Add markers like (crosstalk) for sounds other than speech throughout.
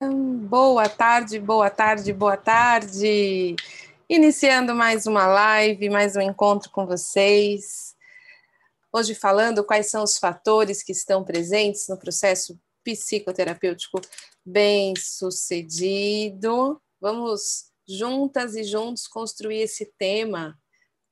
Boa tarde, boa tarde, boa tarde. Iniciando mais uma live, mais um encontro com vocês. Hoje falando quais são os fatores que estão presentes no processo psicoterapêutico bem sucedido. Vamos juntas e juntos construir esse tema.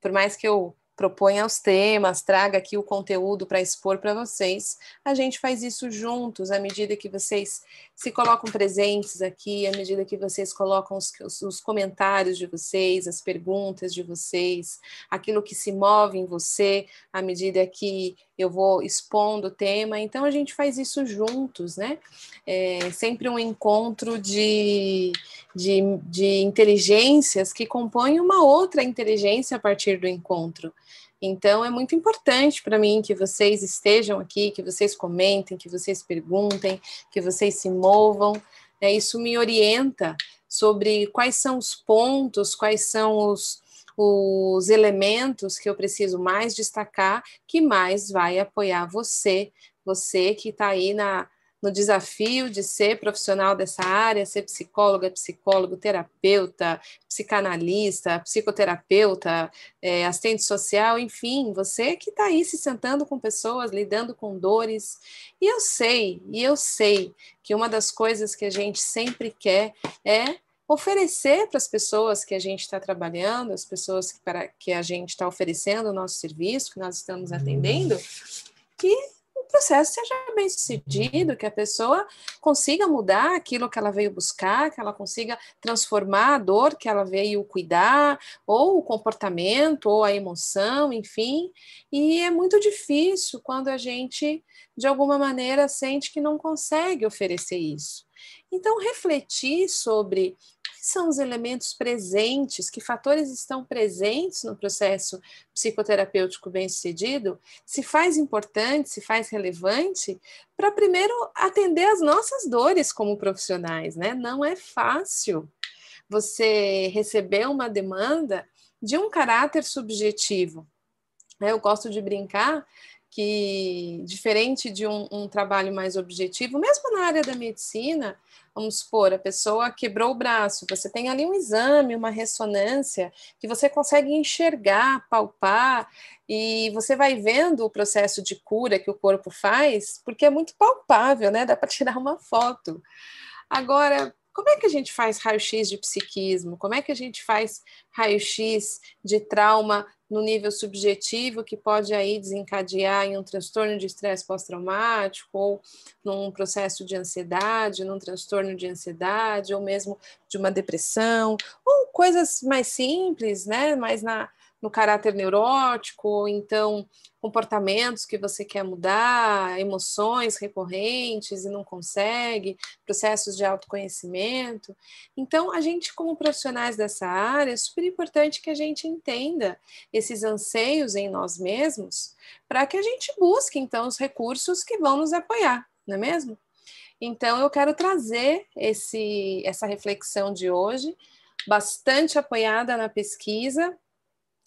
Por mais que eu proponha os temas, traga aqui o conteúdo para expor para vocês. A gente faz isso juntos, à medida que vocês se colocam presentes aqui, à medida que vocês colocam os, os, comentários de vocês, as perguntas de vocês, aquilo que se move em você, à medida que eu vou expondo o tema. Então, a gente faz isso juntos, né? É sempre um encontro de, de, de inteligências que compõem uma outra inteligência a partir do encontro. Então, é muito importante para mim que vocês estejam aqui, que vocês comentem, que vocês perguntem, que vocês se movam. Né? Isso me orienta sobre quais são os pontos, quais são os, os elementos que eu preciso mais destacar, que mais vai apoiar você, você que está aí na, no desafio de ser profissional dessa área, ser psicóloga, psicólogo, terapeuta, psicanalista, psicoterapeuta, é, assistente social, enfim, você que está aí se sentando com pessoas, lidando com dores. E eu sei, e eu sei que uma das coisas que a gente sempre quer é oferecer para as pessoas que a gente está trabalhando, as pessoas que, para, que a gente está oferecendo o nosso serviço, que nós estamos atendendo, que processo seja bem sucedido, que a pessoa consiga mudar aquilo que ela veio buscar, que ela consiga transformar a dor que ela veio cuidar, ou o comportamento, ou a emoção, enfim. E é muito difícil quando a gente, de alguma maneira, sente que não consegue oferecer isso. Então, refletir sobre são os elementos presentes, que fatores estão presentes no processo psicoterapêutico bem-sucedido, se faz importante, se faz relevante, para primeiro atender as nossas dores como profissionais, né? Não é fácil você receber uma demanda de um caráter subjetivo. Eu gosto de brincar que, diferente de um, um, trabalho mais objetivo, mesmo na área da medicina, vamos supor, a pessoa quebrou o braço, você tem ali um exame, uma ressonância, que você consegue enxergar, palpar, e você vai vendo o processo de cura que o corpo faz, porque é muito palpável, né? Dá para tirar uma foto. Agora, como é que a gente faz raio-x de psiquismo? Como é que a gente faz raio-x de trauma no nível subjetivo que pode aí desencadear em um transtorno de estresse pós-traumático ou num processo de ansiedade, num transtorno de ansiedade ou mesmo de uma depressão ou coisas mais simples, né, mais na no caráter neurótico, ou então comportamentos que você quer mudar, emoções recorrentes e não consegue, processos de autoconhecimento. Então, a gente, como profissionais dessa área, é super importante que a gente entenda esses anseios em nós mesmos, para que a gente busque, então, os recursos que vão nos apoiar, não é mesmo? Então, eu quero trazer esse, essa reflexão de hoje, bastante apoiada na pesquisa,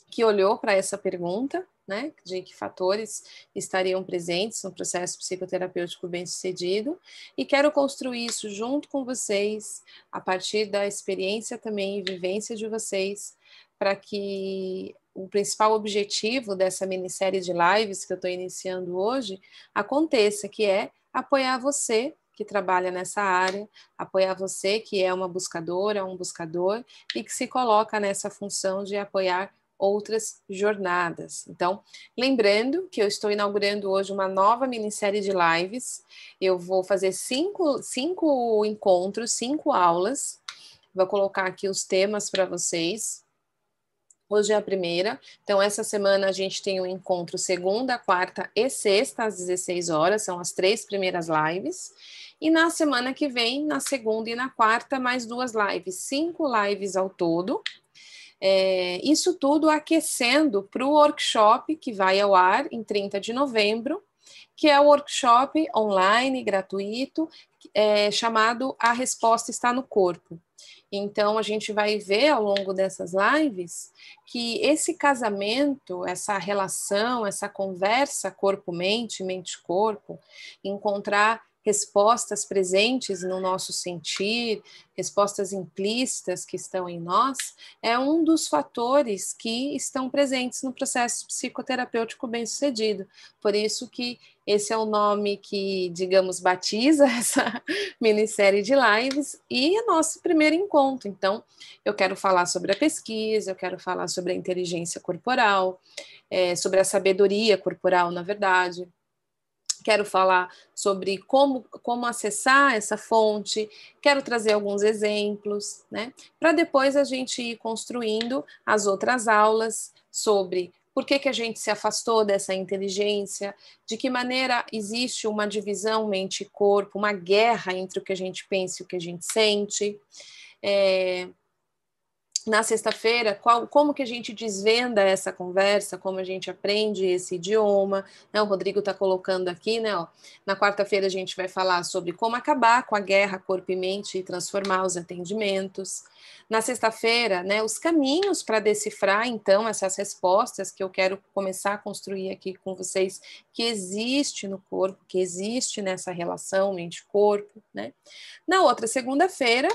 que olhou para essa pergunta, né, de que fatores estariam presentes no processo psicoterapêutico bem-sucedido, e quero construir isso junto com vocês, a partir da experiência também e vivência de vocês, para que o principal objetivo dessa minissérie de lives que eu estou iniciando hoje aconteça, que é apoiar você que trabalha nessa área, apoiar você que é uma buscadora, um buscador e que se coloca nessa função de apoiar outras jornadas. Então, lembrando que eu estou inaugurando hoje uma nova minissérie de lives. Eu vou fazer cinco, cinco encontros, cinco aulas. Vou colocar aqui os temas para vocês. Hoje é a primeira, então essa semana a gente tem um encontro segunda, quarta e sexta às 16 horas, são as três primeiras lives. E na semana que vem, na segunda e na quarta, mais duas lives, cinco lives ao todo, é, isso tudo aquecendo para o workshop que vai ao ar em 30 de novembro, que é o workshop online gratuito é, chamado A Resposta Está no Corpo. Então, a gente vai ver ao longo dessas lives que esse casamento, essa relação, essa conversa corpo-mente, mente-corpo, encontrar respostas presentes no nosso sentir, respostas implícitas que estão em nós, é um dos fatores que estão presentes no processo psicoterapêutico bem-sucedido. Por isso que esse é o nome que, digamos, batiza (laughs) essa minissérie de lives e é nosso primeiro encontro. Então, eu quero falar sobre a pesquisa, eu quero falar sobre a inteligência corporal, é, sobre a sabedoria corporal, na verdade, quero falar sobre como, como acessar essa fonte, quero trazer alguns exemplos, né? Para depois a gente ir construindo as outras aulas sobre por que, que a gente se afastou dessa inteligência, de que maneira existe uma divisão mente e corpo, uma guerra entre o que a gente pensa e o que a gente sente. É, na sexta-feira, qual, como que a gente desvenda essa conversa, como a gente aprende esse idioma, né? O Rodrigo está colocando aqui, né? Ó, na quarta-feira a gente vai falar sobre como acabar com a guerra corpo e mente e transformar os atendimentos na sexta-feira, né, os caminhos para decifrar então essas respostas que eu quero começar a construir aqui com vocês, que existe no corpo, que existe nessa relação mente-corpo, né? Na outra segunda-feira,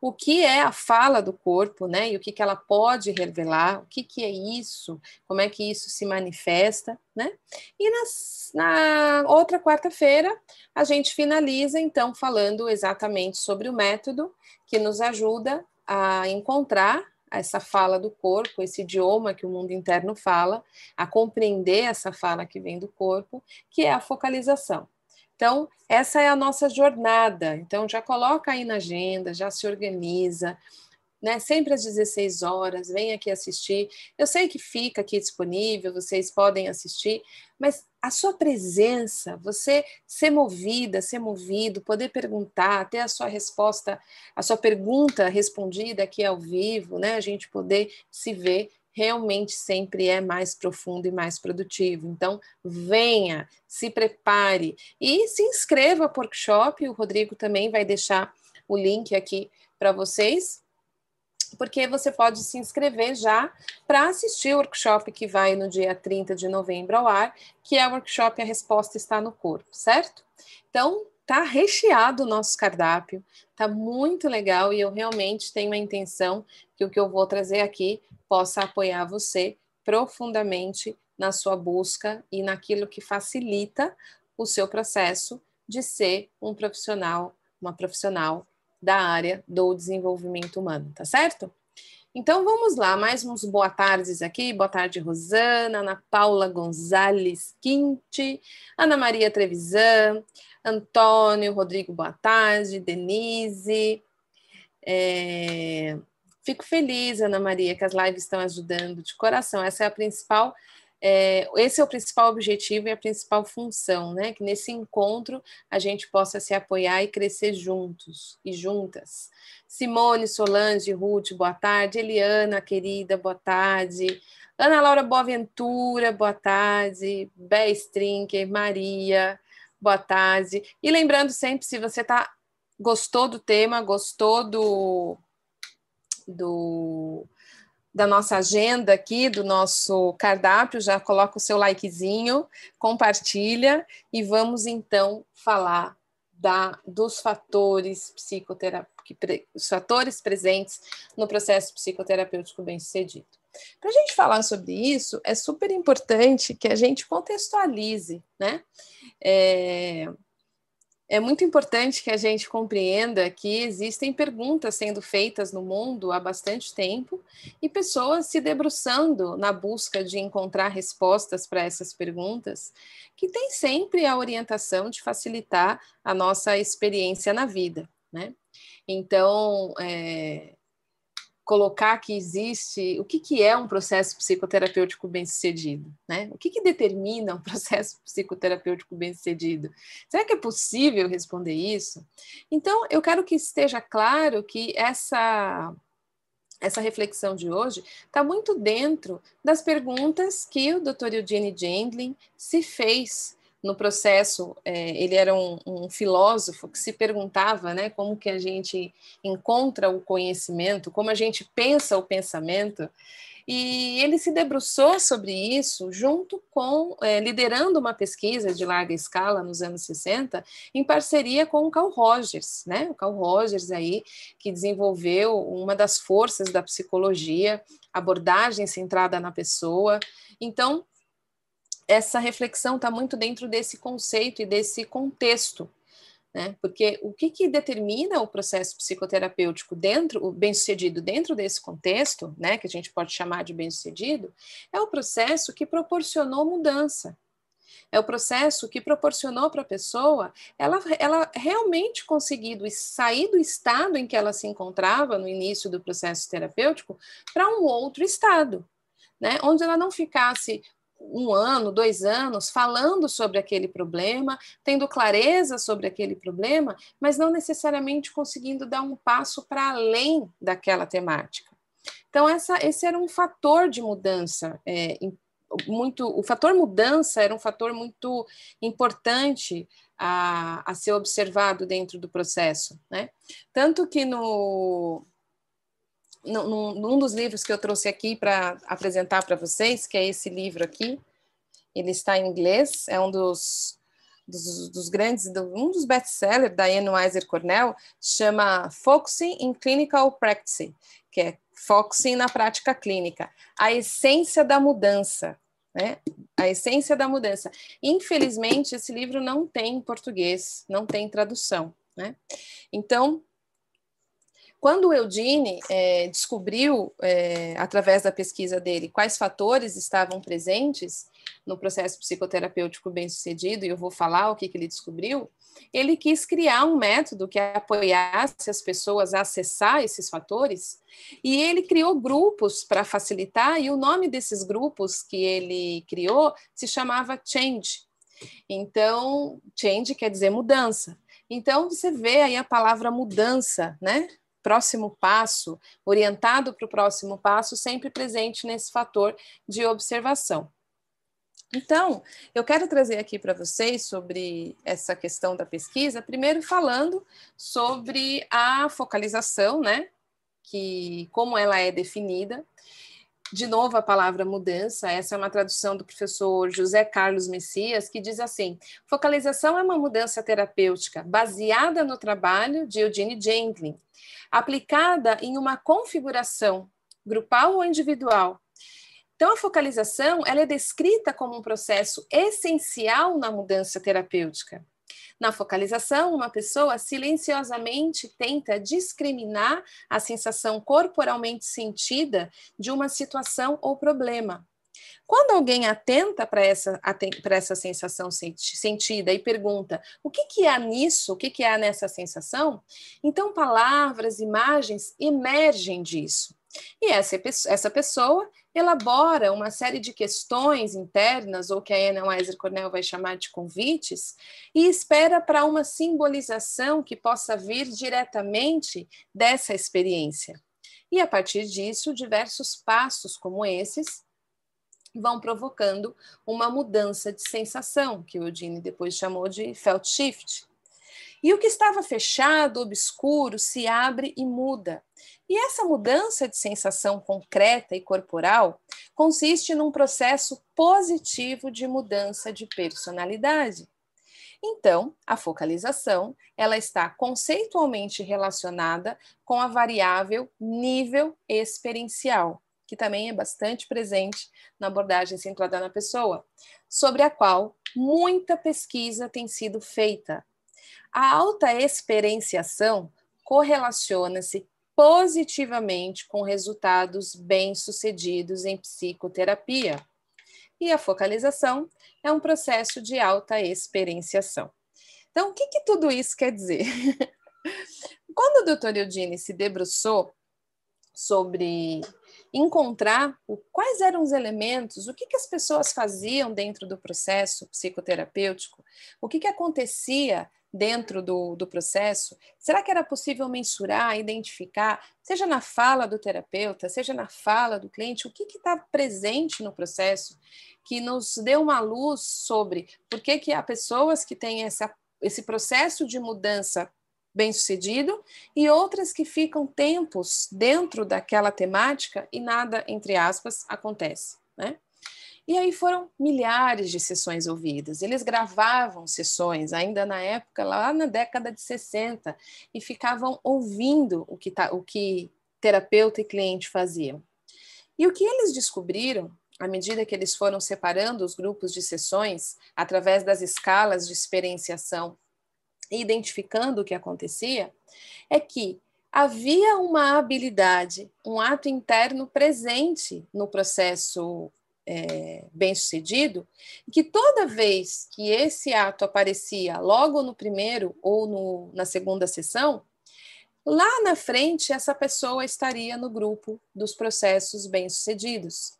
o que é a fala do corpo, né, o que que ela pode revelar, o que que é isso, como é que isso se manifesta, né? E nas, na outra quarta-feira, a gente finaliza então falando exatamente sobre o método que nos ajuda a encontrar essa fala do corpo, esse idioma que o mundo interno fala, a compreender essa fala que vem do corpo, que é a focalização. Então, essa é a nossa jornada. Então, já coloca aí na agenda, já se organiza, né? Sempre às 16 horas, vem aqui assistir. Eu sei que fica aqui disponível, vocês podem assistir, mas a sua presença, você ser movida, ser movido, poder perguntar, ter a sua resposta, a sua pergunta respondida aqui ao vivo, né? A gente poder se ver realmente sempre é mais profundo e mais produtivo. Então, venha, se prepare e se inscreva para o workshop. O Rodrigo também vai deixar o link aqui para vocês porque você pode se inscrever já para assistir o workshop que vai no dia 30 de novembro ao ar, que é o workshop A Resposta Está no Corpo, certo? Então, tá recheado o nosso cardápio, tá muito legal e eu realmente tenho a intenção que o que eu vou trazer aqui possa apoiar você profundamente na sua busca e naquilo que facilita o seu processo de ser um profissional, uma profissional da área do desenvolvimento humano, tá certo? Então vamos lá, mais uns boa tardes aqui. Boa tarde, Rosana, Ana Paula Gonzalez Quinte, Ana Maria Trevisan, Antônio, Rodrigo, boa tarde, Denise. É... Fico feliz, Ana Maria, que as lives estão ajudando de coração. Essa é a principal é, esse é o principal objetivo e a principal função, né? Que nesse encontro a gente possa se apoiar e crescer juntos e juntas. Simone, Solange, Ruth, boa tarde. Eliana, querida, boa tarde. Ana Laura Boaventura, boa tarde. Bé Strinker, Maria, boa tarde. E lembrando sempre, se você tá, gostou do tema, gostou do, do da nossa agenda aqui, do nosso cardápio, já coloca o seu likezinho, compartilha e vamos então falar da, dos fatores psicoterapêuticos, os fatores presentes no processo psicoterapêutico bem-sucedido. Para a gente falar sobre isso, é super importante que a gente contextualize, né? É, é muito importante que a gente compreenda que existem perguntas sendo feitas no mundo há bastante tempo e pessoas se debruçando na busca de encontrar respostas para essas perguntas, que tem sempre a orientação de facilitar a nossa experiência na vida, né? Então, é, colocar que existe o que, que é um processo psicoterapêutico bem-sucedido, né? O que, que determina um (laughs) processo psicoterapêutico bem-sucedido? Será que é possível responder isso? Então, eu quero que esteja claro que essa essa reflexão de hoje está muito dentro das perguntas que o Dr. Eugene Gendlin se fez no processo, é, ele era um, um, filósofo que se perguntava né, como que a gente encontra o conhecimento, como a gente pensa o pensamento, e ele se debruçou sobre isso junto com, é, liderando uma pesquisa de larga escala nos anos 60, em parceria com o Carl Rogers, né? O Carl Rogers aí, que desenvolveu uma das forças da psicologia, abordagem centrada na pessoa. Então, essa reflexão está muito dentro desse conceito e desse contexto né? Porque o que, que determina o processo psicoterapêutico dentro, o bem-sucedido dentro desse contexto, né, que a gente pode chamar de bem-sucedido, é o processo que proporcionou mudança. É o processo que proporcionou para a pessoa ela, ela realmente conseguir sair do estado em que ela se encontrava no início do processo terapêutico para um outro estado, né? onde ela não ficasse um ano, dois anos falando sobre aquele problema, tendo clareza sobre aquele problema, mas não necessariamente conseguindo dar um passo para além daquela temática. Então, essa, esse era um fator de mudança é, muito. O fator mudança era um fator muito importante a, a ser observado dentro do processo. Né? Tanto que no, num, num dos livros que eu trouxe aqui para apresentar para vocês, que é esse livro aqui, ele está em inglês, é um dos, dos, dos grandes, um dos best-sellers da Anne Weiser Cornell, chama Focusing in Clinical Practice, que é Focusing na prática clínica, a essência da mudança, né? A essência da mudança. Infelizmente, esse livro não tem em português, não tem tradução, né? Então, quando o Eudine é, descobriu, é, através da pesquisa dele, quais fatores estavam presentes no processo psicoterapêutico bem-sucedido, e eu vou falar o que, que ele descobriu, ele quis criar um método que apoiasse as pessoas a acessar esses fatores, e ele criou grupos para facilitar, e o nome desses grupos que ele criou se chamava Change. Então, change quer dizer mudança. Então, você vê aí a palavra mudança, né? Próximo passo, orientado para o próximo passo, sempre presente nesse fator de observação. Então, eu quero trazer aqui para vocês sobre essa questão da pesquisa, primeiro falando sobre a focalização, né? Que como ela é definida. De novo, a palavra mudança, essa é uma tradução do professor José Carlos Messias, que diz assim: focalização é uma mudança terapêutica baseada no trabalho de Eugene Jenkins, aplicada em uma configuração grupal ou individual. Então, a focalização ela é descrita como um processo essencial na mudança terapêutica. Na focalização, uma pessoa silenciosamente tenta discriminar a sensação corporalmente sentida de uma situação ou problema. Quando alguém atenta para essa, essa sensação sentida e pergunta o que, que há nisso, o que, que há nessa sensação, então palavras, imagens emergem disso. E essa, essa pessoa elabora uma série de questões internas, ou que a Anna Weiser Cornell vai chamar de convites, e espera para uma simbolização que possa vir diretamente dessa experiência. E a partir disso, diversos passos como esses vão provocando uma mudança de sensação, que o Eugene depois chamou de felt shift. E o que estava fechado, obscuro, se abre e muda. E essa mudança de sensação concreta e corporal consiste num processo positivo de mudança de personalidade. Então, a focalização, ela está conceitualmente relacionada com a variável nível experiencial, que também é bastante presente na abordagem centrada na pessoa, sobre a qual muita pesquisa tem sido feita. A alta experienciação correlaciona-se positivamente com resultados bem-sucedidos em psicoterapia. E a focalização é um processo de alta experienciação. Então, o que, que tudo isso quer dizer? (laughs) Quando o Dr. Eudine se debruçou sobre encontrar o, quais eram os elementos, o que, que as pessoas faziam dentro do processo psicoterapêutico, o que, que acontecia dentro do, do processo? Será que era possível mensurar, identificar, seja na fala do terapeuta, seja na fala do cliente, o que está presente no processo que nos deu uma luz sobre por que, que há pessoas que têm essa, esse processo de mudança bem sucedido e outras que ficam tempos dentro daquela temática e nada, entre aspas, acontece, né? E aí foram milhares de sessões ouvidas. Eles gravavam sessões, ainda na época, lá na década de 60, e ficavam ouvindo o que, tá, o que terapeuta e cliente faziam. E o que eles descobriram, à medida que eles foram separando os grupos de sessões, através das escalas de experienciação e identificando o que acontecia, é que havia uma habilidade, um ato interno presente no processo é, bem sucedido, que toda vez que esse ato aparecia logo no primeiro ou no, na segunda sessão, lá na frente essa pessoa estaria no grupo dos processos bem sucedidos.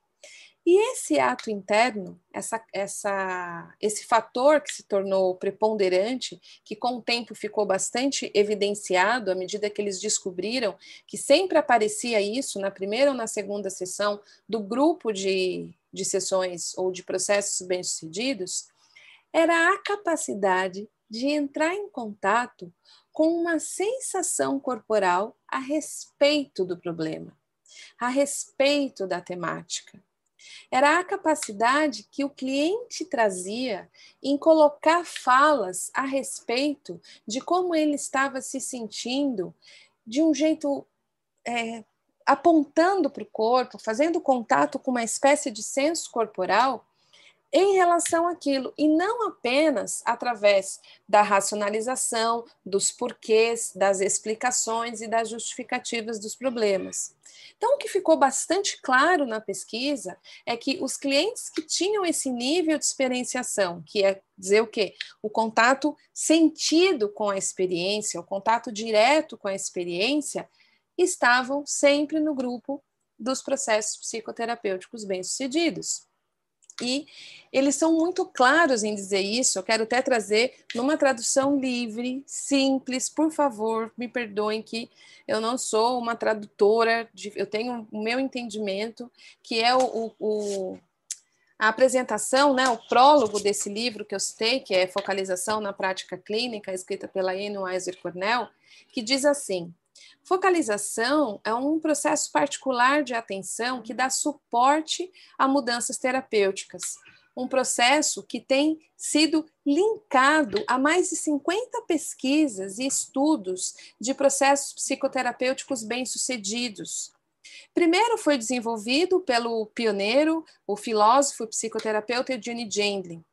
E esse ato interno, essa, essa, esse fator que se tornou preponderante, que com o tempo ficou bastante evidenciado à medida que eles descobriram que sempre aparecia isso na primeira ou na segunda sessão do grupo de, de sessões ou de processos bem-sucedidos, era a capacidade de entrar em contato com uma sensação corporal a respeito do problema, a respeito da temática. Era a capacidade que o cliente trazia em colocar falas a respeito de como ele estava se sentindo de um jeito é, apontando para o corpo, fazendo contato com uma espécie de senso corporal em relação àquilo, e não apenas através da racionalização, dos porquês, das explicações e das justificativas dos problemas. Então, o que ficou bastante claro na pesquisa é que os clientes que tinham esse nível de experienciação, que é dizer o quê? O contato sentido com a experiência, o contato direto com a experiência, estavam sempre no grupo dos processos psicoterapêuticos bem-sucedidos. E eles são muito claros em dizer isso. Eu quero até trazer numa tradução livre, simples, por favor, me perdoem que eu não sou uma tradutora, de, eu tenho o meu entendimento, que é o, o, a apresentação, né, o prólogo desse livro que eu citei, que é Focalização na Prática Clínica, escrita pela Anne Weiser Cornell, que diz assim: Focalização é um processo particular de atenção que dá suporte a mudanças terapêuticas. Um processo que tem sido linkado a mais de 50 pesquisas e estudos de processos psicoterapêuticos bem-sucedidos. Primeiro foi desenvolvido pelo pioneiro, o filósofo e psicoterapeuta Eugene Gendlin.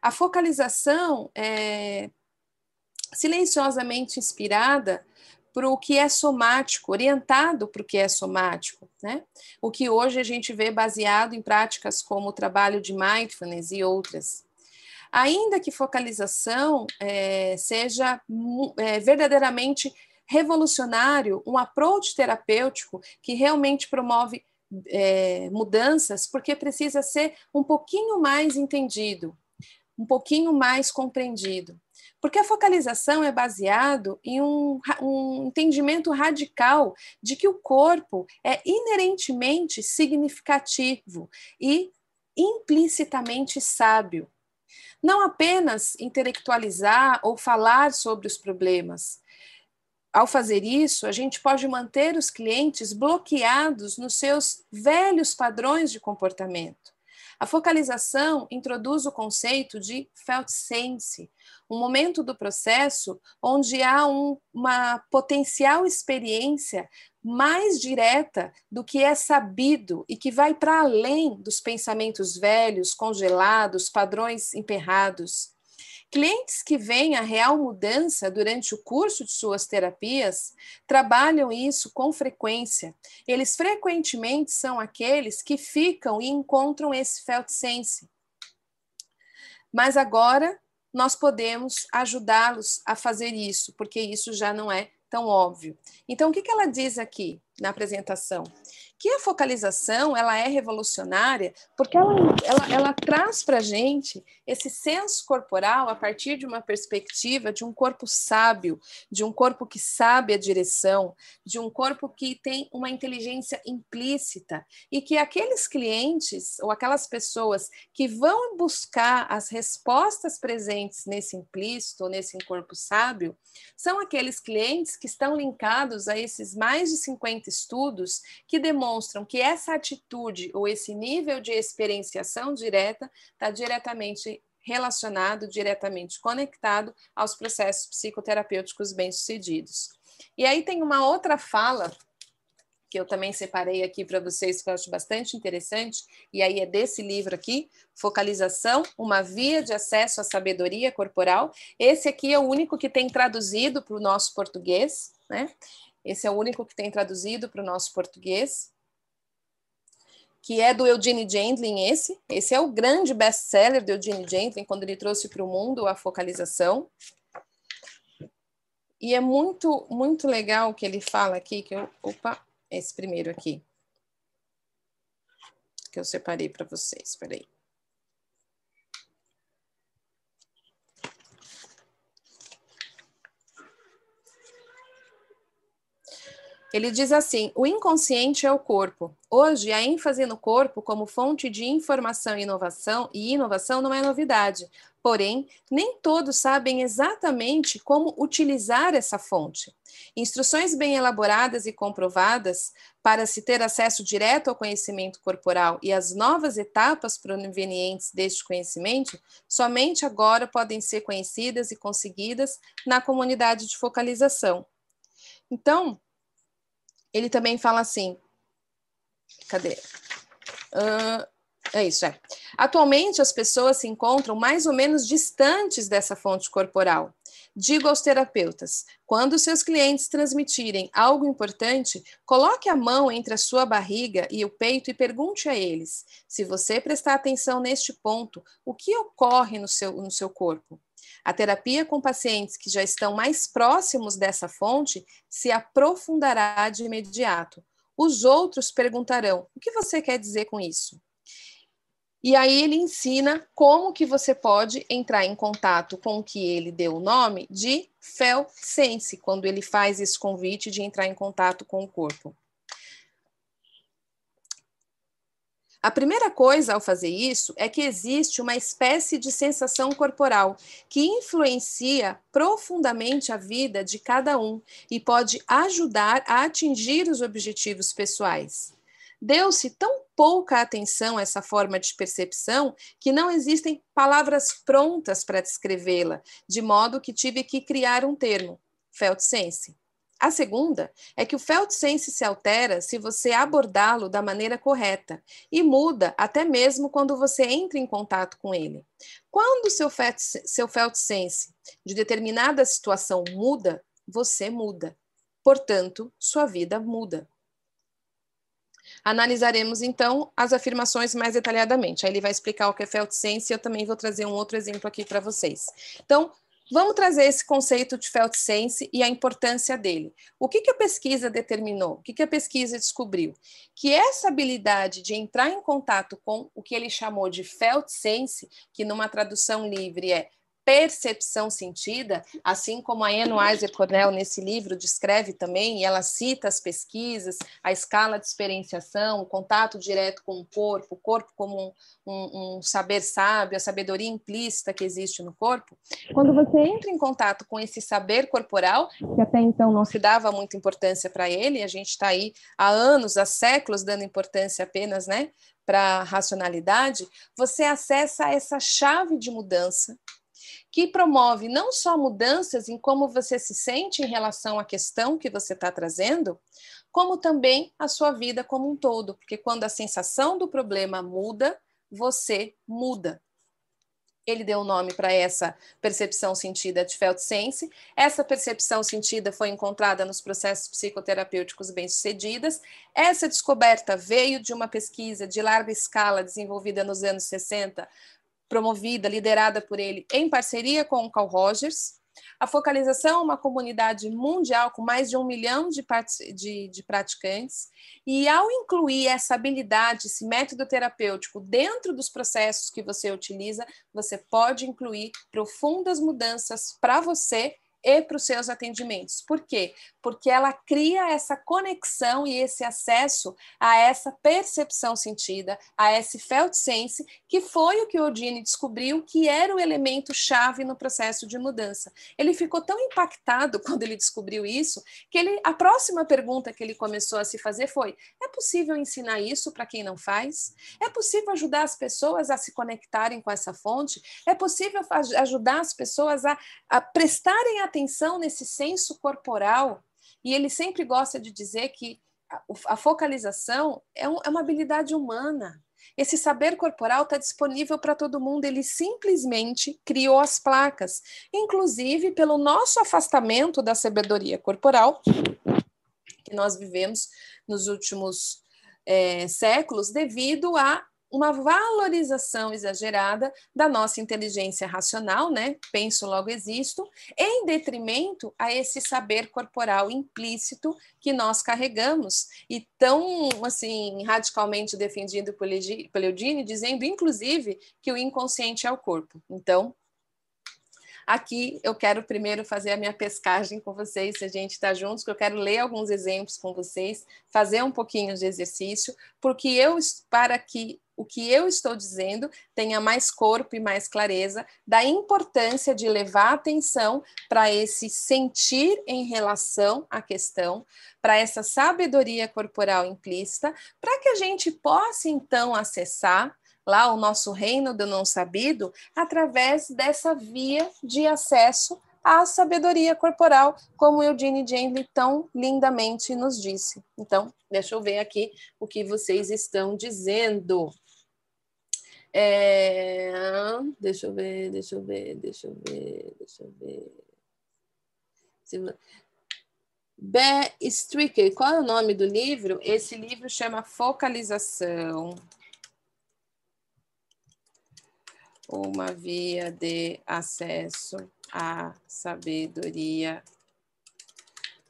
A focalização é silenciosamente inspirada para o que é somático, orientado para o que é somático, né? O que hoje a gente vê baseado em práticas como o trabalho de mindfulness e outras. Ainda que focalização é, seja é, verdadeiramente revolucionário, um approach terapêutico que realmente promove é, mudanças, porque precisa ser um pouquinho mais entendido, um pouquinho mais compreendido. Porque a focalização é baseado em um, um entendimento radical de que o corpo é inerentemente significativo e implicitamente sábio. Não apenas intelectualizar ou falar sobre os problemas. Ao fazer isso, a gente pode manter os clientes bloqueados nos seus velhos padrões de comportamento. A focalização introduz o conceito de felt sense, um momento do processo onde há um, uma potencial experiência mais direta do que é sabido e que vai para além dos pensamentos velhos, congelados, padrões emperrados. Clientes que veem a real mudança durante o curso de suas terapias trabalham isso com frequência. Eles frequentemente são aqueles que ficam e encontram esse felt sense. Mas agora nós podemos ajudá-los a fazer isso, porque isso já não é tão óbvio. Então, o que, ela diz aqui? Na apresentação que a focalização ela é revolucionária porque ela, ela, ela traz para a gente esse senso corporal a partir de uma perspectiva de um corpo sábio, de um corpo que sabe a direção, de um corpo que tem uma inteligência implícita e que aqueles clientes ou aquelas pessoas que vão buscar as respostas presentes nesse implícito ou nesse corpo sábio são aqueles clientes que estão linkados a esses mais de 50 estudos que demonstram demonstram que essa atitude ou esse nível de experienciação direta está diretamente relacionado, diretamente conectado aos processos psicoterapêuticos bem-sucedidos. E aí tem uma outra fala que eu também separei aqui para vocês, que eu acho bastante interessante, e aí é desse livro aqui, Focalização, uma via de acesso à sabedoria corporal. Esse aqui é o único que tem traduzido para o nosso português, né? Esse é o único que tem traduzido para o nosso português que é do Eugene Gendlin esse. Esse é o grande best-seller do Eugene Gendlin, quando ele trouxe para o mundo a focalização. E é muito, muito legal o que ele fala aqui, que eu... Opa, esse primeiro aqui. Que eu separei para vocês, espera Ele diz assim: o inconsciente é o corpo. Hoje, a ênfase no corpo como fonte de informação e inovação e inovação não é novidade. Porém, nem todos sabem exatamente como utilizar essa fonte. Instruções bem elaboradas e comprovadas para se ter acesso direto ao conhecimento corporal e as novas etapas provenientes deste conhecimento somente agora podem ser conhecidas e conseguidas na comunidade de focalização. Então, ele também fala assim: cadê? Uh, é isso, é. Atualmente, as pessoas se encontram mais ou menos distantes dessa fonte corporal. Digo aos terapeutas: quando seus clientes transmitirem algo importante, coloque a mão entre a sua barriga e o peito e pergunte a eles: se você prestar atenção neste ponto, o que ocorre no seu, no seu corpo? A terapia com pacientes que já estão mais próximos dessa fonte se aprofundará de imediato. Os outros perguntarão: o que você quer dizer com isso? E aí ele ensina como que você pode entrar em contato com o que ele deu o nome de felt sense, quando ele faz esse convite de entrar em contato com o corpo. A primeira coisa ao fazer isso é que existe uma espécie de sensação corporal que influencia profundamente a vida de cada um e pode ajudar a atingir os objetivos pessoais. Deu-se tão pouca atenção a essa forma de percepção que não existem palavras prontas para descrevê-la, de modo que tive que criar um termo, felt sense. A segunda é que o felt sense se altera se você abordá-lo da maneira correta e muda até mesmo quando você entra em contato com ele. Quando seu seu felt sense de determinada situação muda, você muda. Portanto, sua vida muda. Analisaremos então as afirmações mais detalhadamente. Aí ele vai explicar o que é felt sense e eu também vou trazer um outro exemplo aqui para vocês. Então, Vamos trazer esse conceito de felt sense e a importância dele. O que, que a pesquisa determinou? O que, que a pesquisa descobriu? Que essa habilidade de entrar em contato com o que ele chamou de felt sense, que numa tradução livre é percepção sentida, assim como a Anne Weiser Cornell nesse livro descreve também, e ela cita as pesquisas, a escala de experienciação, o contato direto com o corpo, o corpo como um, um, um saber sábio, a sabedoria implícita que existe no corpo. Quando você entra em contato com esse saber corporal, que até então não se dava muita importância para ele, a gente está aí há anos, há séculos dando importância apenas, né, para a racionalidade, você acessa essa chave de mudança que promove não só mudanças em como você se sente em relação à questão que você está trazendo, como também a sua vida como um todo, porque quando a sensação do problema muda, você muda. Ele deu o nome para essa percepção sentida de felt sense. Essa percepção sentida foi encontrada nos processos psicoterapêuticos bem-sucedidas. Essa descoberta veio de uma pesquisa de larga escala desenvolvida nos anos 60 promovida, liderada por ele, em parceria com o Carl Rogers, A focalização é uma comunidade mundial com mais de um milhão de, de, de praticantes, e ao incluir essa habilidade, esse método terapêutico dentro dos processos que você utiliza, você pode incluir profundas mudanças para você e para os seus atendimentos. Por quê? Porque ela cria essa conexão e esse acesso a essa percepção sentida, a esse felt sense, que foi o que o Odine descobriu que era o elemento chave no processo de mudança. Ele ficou tão impactado (laughs) quando ele descobriu isso, que ele a próxima pergunta que ele começou a se fazer foi: é possível ensinar isso para quem não faz? É possível ajudar as pessoas a se conectarem com essa fonte? É possível ajudar as pessoas a, a prestarem atenção atenção nesse senso corporal, e ele sempre gosta de dizer que a, focalização é, um, é uma habilidade humana. Esse saber corporal está disponível para todo mundo, ele simplesmente criou as placas, inclusive pelo nosso afastamento da sabedoria corporal que nós vivemos nos últimos é, séculos, devido a uma valorização exagerada da nossa inteligência racional, né? Penso, logo existo, em detrimento a esse saber corporal implícito que nós carregamos e tão assim radicalmente defendido por Eudine, dizendo inclusive que o inconsciente é o corpo. Então, Aqui eu quero primeiro fazer a minha pescagem com vocês, se a gente está juntos, que eu quero ler alguns exemplos com vocês, fazer um pouquinho de exercício, porque eu para que o que eu estou dizendo tenha mais corpo e mais clareza da importância de levar atenção para esse sentir em relação à questão, para essa sabedoria corporal implícita, para que a gente possa então acessar lá o nosso reino do não sabido através dessa via de acesso à sabedoria corporal, como Eugene Jane tão lindamente nos disse. Então, deixa eu ver aqui o que vocês estão dizendo. É... Deixa eu ver, deixa eu ver, deixa eu ver, deixa eu ver. Bear Stricker, qual é o nome do livro? Esse livro chama Focalização. Uma via de acesso à sabedoria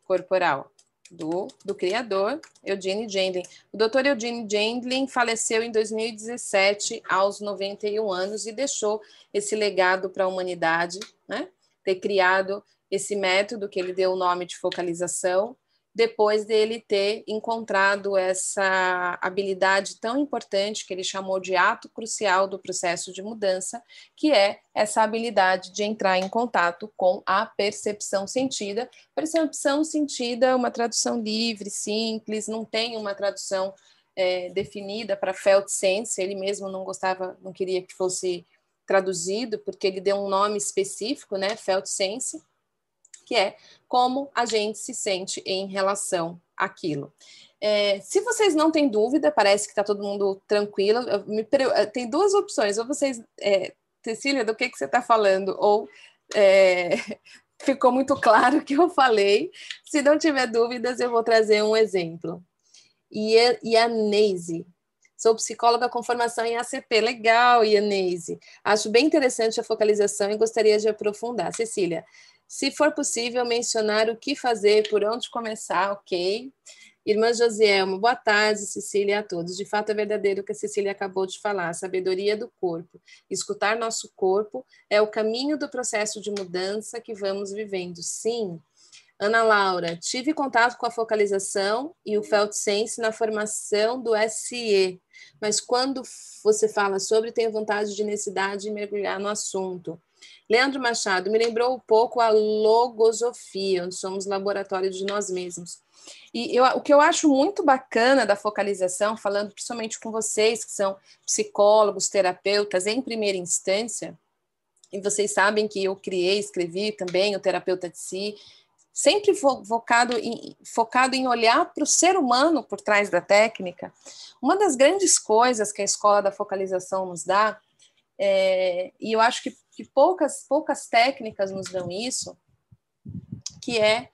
corporal do, do criador, Eugene Gendlin. O doutor Eugene Gendlin faleceu em 2017, aos 91 anos, e deixou esse legado para a humanidade, né? ter criado esse método que ele deu o nome de focalização, depois dele ter encontrado essa habilidade tão importante que ele chamou de ato crucial do processo de mudança, que é essa habilidade de entrar em contato com a percepção sentida. Percepção sentida é uma tradução livre, simples, não tem uma tradução é, definida para felt sense, ele mesmo não gostava, não queria que fosse traduzido, porque ele deu um nome específico, né, felt sense, que é como a gente se sente em relação àquilo. É, se vocês não têm dúvida, parece que está todo mundo tranquilo. Me, tem duas opções, ou vocês, é, Cecília, do que, que você está falando, ou é, (laughs) ficou muito claro que eu falei. Se não tiver dúvidas, eu vou trazer um exemplo. Ianese, Sou psicóloga com formação em ACP. Legal, Ianese. Acho bem interessante a focalização e gostaria de aprofundar. Cecília, se for possível, mencionar o que fazer, por onde começar, ok? Irmã Josielma, boa tarde, Cecília, a todos. De fato, é verdadeiro o que a Cecília acabou de falar, sabedoria do corpo. Escutar nosso corpo é o caminho do processo de mudança que vamos vivendo. Sim. Ana Laura, tive contato com a focalização e o Felt Sense na formação do SE, mas quando você fala sobre, tenho vontade de necessidade de mergulhar no assunto. Leandro Machado me lembrou um pouco a logosofia, somos laboratório de nós mesmos. E eu, o que eu acho muito bacana da focalização, falando principalmente com vocês que são psicólogos, terapeutas em primeira instância, e vocês sabem que eu criei, escrevi também o terapeuta de si, sempre focado em, focado em olhar para o ser humano por trás da técnica. Uma das grandes coisas que a escola da focalização nos dá, é, e eu acho que que poucas, poucas técnicas nos dão isso, que é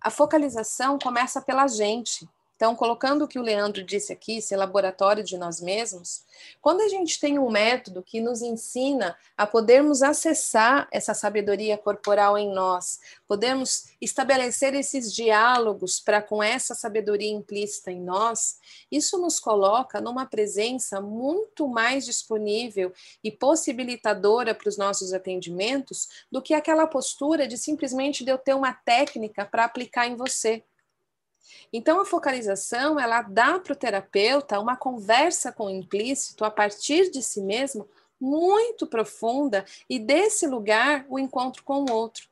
a focalização começa pela gente. Então, colocando o que o Leandro disse aqui, esse laboratório de nós mesmos, quando a gente tem um método que nos ensina a podermos acessar essa sabedoria corporal em nós, podemos estabelecer esses diálogos para com essa sabedoria implícita em nós, isso nos coloca numa presença muito mais disponível e possibilitadora para os nossos atendimentos do que aquela postura de simplesmente de eu ter uma técnica para aplicar em você. Então, a focalização, ela dá para o terapeuta uma conversa com o implícito a partir de si mesmo muito profunda e desse lugar o encontro com o outro.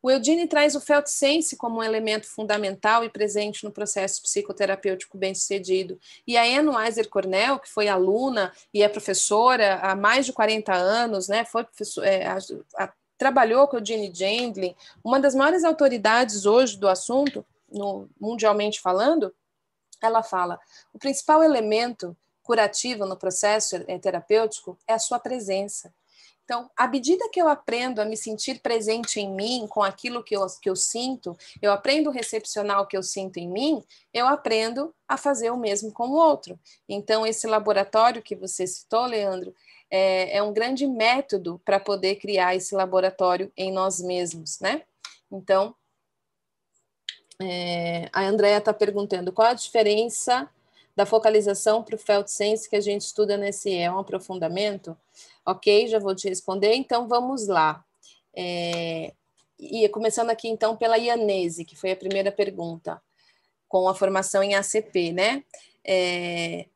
O Eudine traz o felt sense como um elemento fundamental e presente no processo psicoterapêutico bem-sucedido. E a Anne Weiser Cornell, que foi aluna e é professora há mais de 40 anos, né, foi é, a, a, trabalhou com o Eugene Gendlin, uma das maiores autoridades hoje do assunto, no, mundialmente falando, ela fala: o principal elemento curativo no processo terapêutico é a sua presença. Então, à medida que eu aprendo a me sentir presente em mim, com aquilo que eu, que eu sinto, eu aprendo a recepcionar o que eu sinto em mim, eu aprendo a fazer o mesmo com o outro. Então, esse laboratório que você citou, Leandro, é, é um grande método para poder criar esse laboratório em nós mesmos, né? Então, é, a Andrea está perguntando qual a diferença da focalização para o Felt Sense que a gente estuda nesse é um aprofundamento? Ok, já vou te responder. Então vamos lá. É, e começando aqui então pela Ianese, que foi a primeira pergunta, com a formação em ACP, né? É,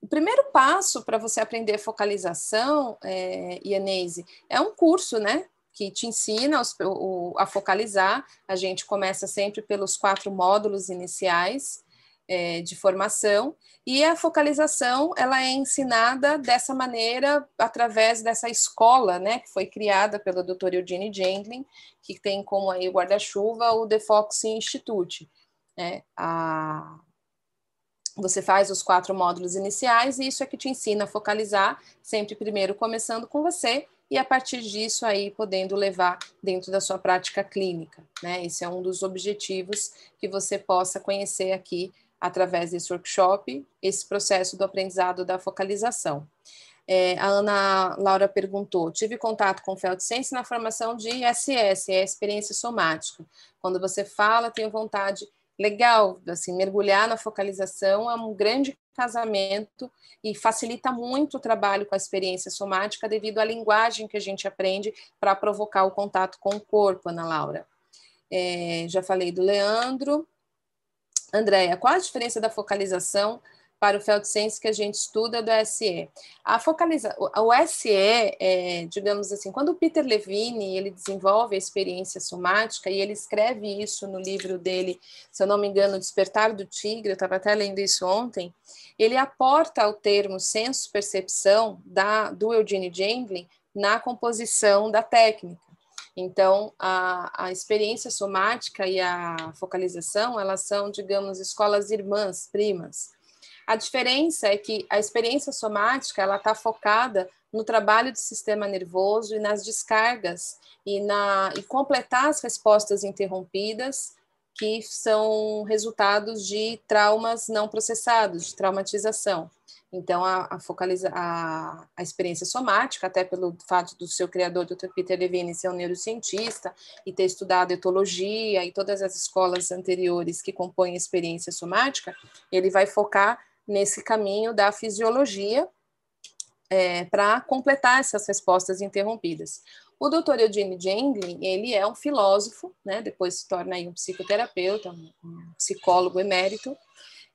o primeiro passo para você aprender focalização, é, Ianese, é um curso, né? Que te ensina os, o, a focalizar. A gente começa sempre pelos quatro módulos iniciais é, de formação e a focalização ela é ensinada dessa maneira através dessa escola, né, que foi criada pelo Dr. Eugene Gendlin, que tem como aí guarda-chuva o The Fox Institute. Né, a, você faz os quatro módulos iniciais e isso é que te ensina a focalizar, sempre primeiro começando com você e a partir disso aí podendo levar dentro da sua prática clínica, né? Esse é um dos objetivos que você possa conhecer aqui através desse workshop, esse processo do aprendizado da focalização. É, a Ana Laura perguntou: tive contato com Feldsense na formação de ISS, é a experiência somática. Quando você fala, tenho vontade legal, assim, mergulhar na focalização é um grande casamento e facilita muito o trabalho com a experiência somática devido à linguagem que a gente aprende para provocar o contato com o corpo, Ana Laura. É, já falei do Leandro. Andréia, qual a diferença da focalização para o FeldSense que a gente estuda do SE. A focaliza o SE, é, digamos assim, quando o Peter Levine ele desenvolve a experiência somática e ele escreve isso no livro dele, se eu não me engano, Despertar do Tigre, eu estava até lendo isso ontem, ele aporta o termo senso-percepção da do Eugene Gendlin na composição da técnica. Então, a, a experiência somática e a focalização, elas são, digamos, escolas irmãs, primas. A diferença é que a experiência somática ela está focada no trabalho do sistema nervoso e nas descargas e na e completar as respostas interrompidas que são resultados de traumas não processados, de traumatização. Então, a, a, focaliza, a, a experiência somática, até pelo fato do seu criador, Dr. Peter Levine, ser um neurocientista e ter estudado etologia e todas as escolas anteriores que compõem a experiência somática, ele vai focar nesse caminho da fisiologia é, para completar essas respostas interrompidas. O Dr. Eugene Gendlin, ele é um filósofo, né, depois se torna um psicoterapeuta, um psicólogo emérito,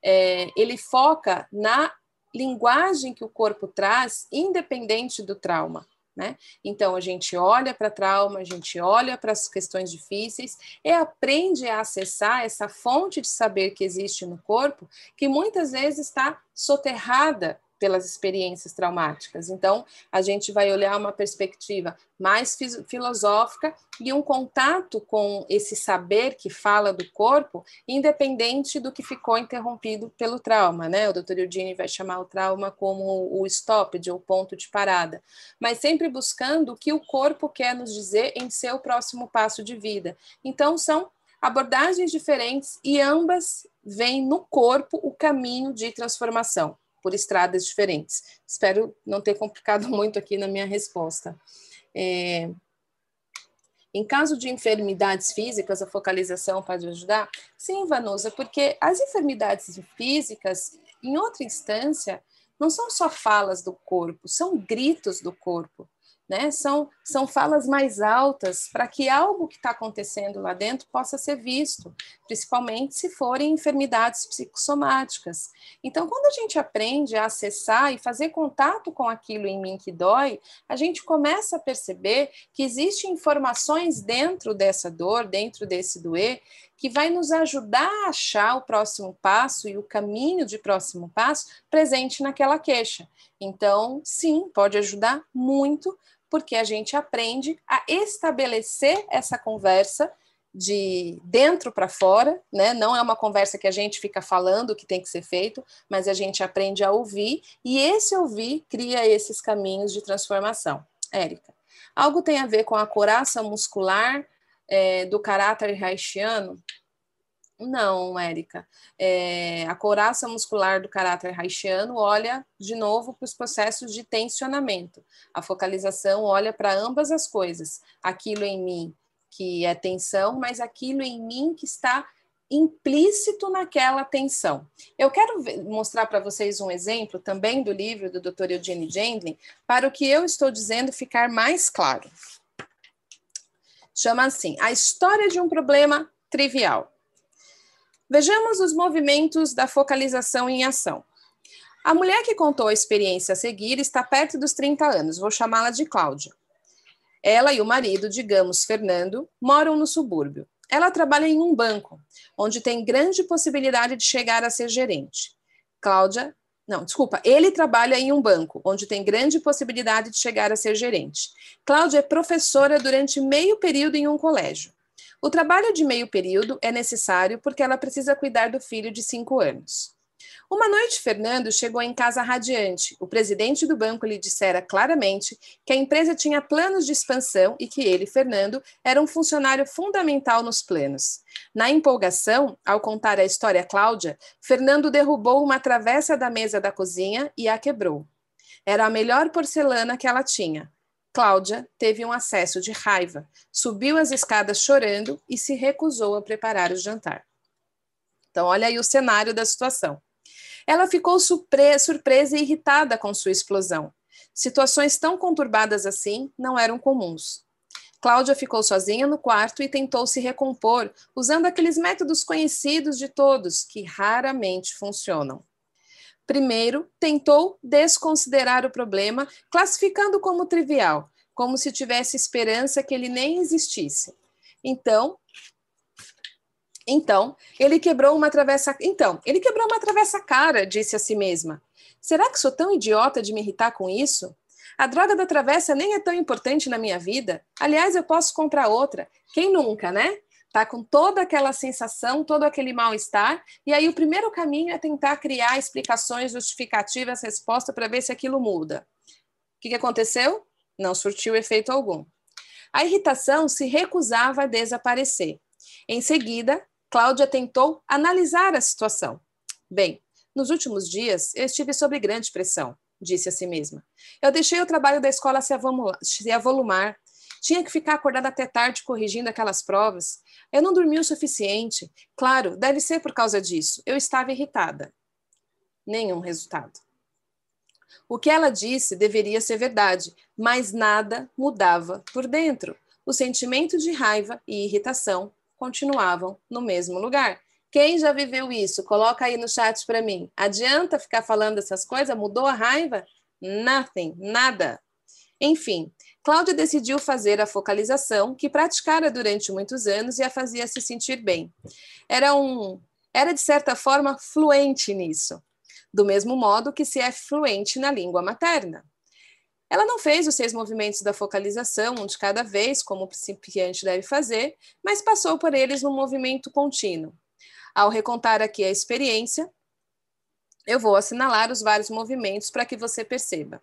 é, ele foca na linguagem que o corpo traz, independente do trauma. Né? Então, a gente olha para trauma, a gente olha para as questões difíceis e aprende a acessar essa fonte de saber que existe no corpo, que muitas vezes está soterrada pelas experiências traumáticas. Então, a gente vai olhar uma perspectiva mais filosófica e um contato com esse saber que fala do corpo, independente do que ficou interrompido pelo trauma, né? O Dr. Eugene vai chamar o trauma como o stoppage, ou ponto de parada, mas sempre buscando o que o corpo quer nos dizer em seu próximo passo de vida. Então, são abordagens diferentes e ambas vem no corpo o caminho de transformação por estradas diferentes. Espero não ter complicado (laughs) muito aqui na minha resposta. É, em caso de enfermidades físicas, a focalização pode ajudar? Sim, Vanusa, porque as enfermidades físicas, em outra instância, não são só falas do corpo, são gritos do corpo né? São, são falas mais altas para que algo que está acontecendo lá dentro possa ser visto, principalmente se forem enfermidades psicossomáticas. Então, quando a gente aprende a acessar e fazer contato com aquilo em mim que dói, a gente começa a perceber que existem informações dentro dessa dor, dentro desse doer, que vai nos ajudar a achar o próximo passo e o caminho de próximo passo presente naquela queixa. Então, sim, pode ajudar muito porque a gente aprende a estabelecer essa conversa de dentro para fora, né? Não é uma conversa que a gente fica falando o que tem que ser feito, mas a gente aprende a ouvir e esse ouvir cria esses caminhos de transformação. Érica, algo tem a ver com a coraça muscular é, do caráter haitiano? Não, Érica. É, a couraça muscular do caráter haitiano olha de novo para os processos de tensionamento. A focalização olha para ambas as coisas. Aquilo em mim que é tensão, mas aquilo em mim que está implícito naquela tensão. Eu quero mostrar para vocês um exemplo também do livro do Dr. Eugene Gendlin para o que eu estou dizendo ficar mais claro. Chama assim: A história de um problema trivial. Vejamos os movimentos da focalização em ação. A mulher que contou a experiência a seguir está perto dos 30 anos, vou chamá-la de Cláudia. Ela e o marido, digamos Fernando, moram no subúrbio. Ela trabalha em um banco, onde tem grande possibilidade de chegar a ser gerente. Cláudia, não, desculpa, ele trabalha em um banco, onde tem grande possibilidade de chegar a ser gerente. Cláudia é professora durante meio período em um colégio. O trabalho de meio período é necessário porque ela precisa cuidar do filho de cinco anos. Uma noite, Fernando chegou em casa radiante. O presidente do banco lhe dissera claramente que a empresa tinha planos de expansão e que ele, Fernando, era um funcionário fundamental nos planos. Na empolgação, ao contar a história a Cláudia, Fernando derrubou uma travessa da mesa da cozinha e a quebrou. Era a melhor porcelana que ela tinha. Cláudia teve um acesso de raiva, subiu as escadas chorando e se recusou a preparar o jantar. Então, olha aí o cenário da situação. Ela ficou surpresa e irritada com sua explosão. Situações tão conturbadas assim não eram comuns. Cláudia ficou sozinha no quarto e tentou se recompor usando aqueles métodos conhecidos de todos que raramente funcionam. Primeiro, tentou desconsiderar o problema, classificando como trivial, como se tivesse esperança que ele nem existisse. Então, então, ele quebrou uma travessa. Então, ele quebrou uma travessa cara, disse a si mesma. Será que sou tão idiota de me irritar com isso? A droga da travessa nem é tão importante na minha vida. Aliás, eu posso comprar outra. Quem nunca, né? Tá com toda aquela sensação, todo aquele mal-estar, e aí o primeiro caminho é tentar criar explicações justificativas, resposta para ver se aquilo muda. O que, que aconteceu? Não surtiu efeito algum. A irritação se recusava a desaparecer. Em seguida, Cláudia tentou analisar a situação. Bem, nos últimos dias eu estive sob grande pressão, disse a si mesma. Eu deixei o trabalho da escola se avolumar, tinha que ficar acordada até tarde corrigindo aquelas provas. Eu não dormi o suficiente. Claro, deve ser por causa disso. Eu estava irritada. Nenhum resultado. O que ela disse deveria ser verdade, mas nada mudava por dentro. O sentimento de raiva e irritação continuavam no mesmo lugar. Quem já viveu isso? Coloca aí no chat para mim. Adianta ficar falando essas coisas? Mudou a raiva? Nothing, nada. Enfim, Cláudia decidiu fazer a focalização, que praticara durante muitos anos e a fazia se sentir bem. Era um era de certa forma fluente nisso, do mesmo modo que se é fluente na língua materna. Ela não fez os seis movimentos da focalização, um de cada vez, como o principiante deve fazer, mas passou por eles num movimento contínuo. Ao recontar aqui a experiência, eu vou assinalar os vários movimentos para que você perceba.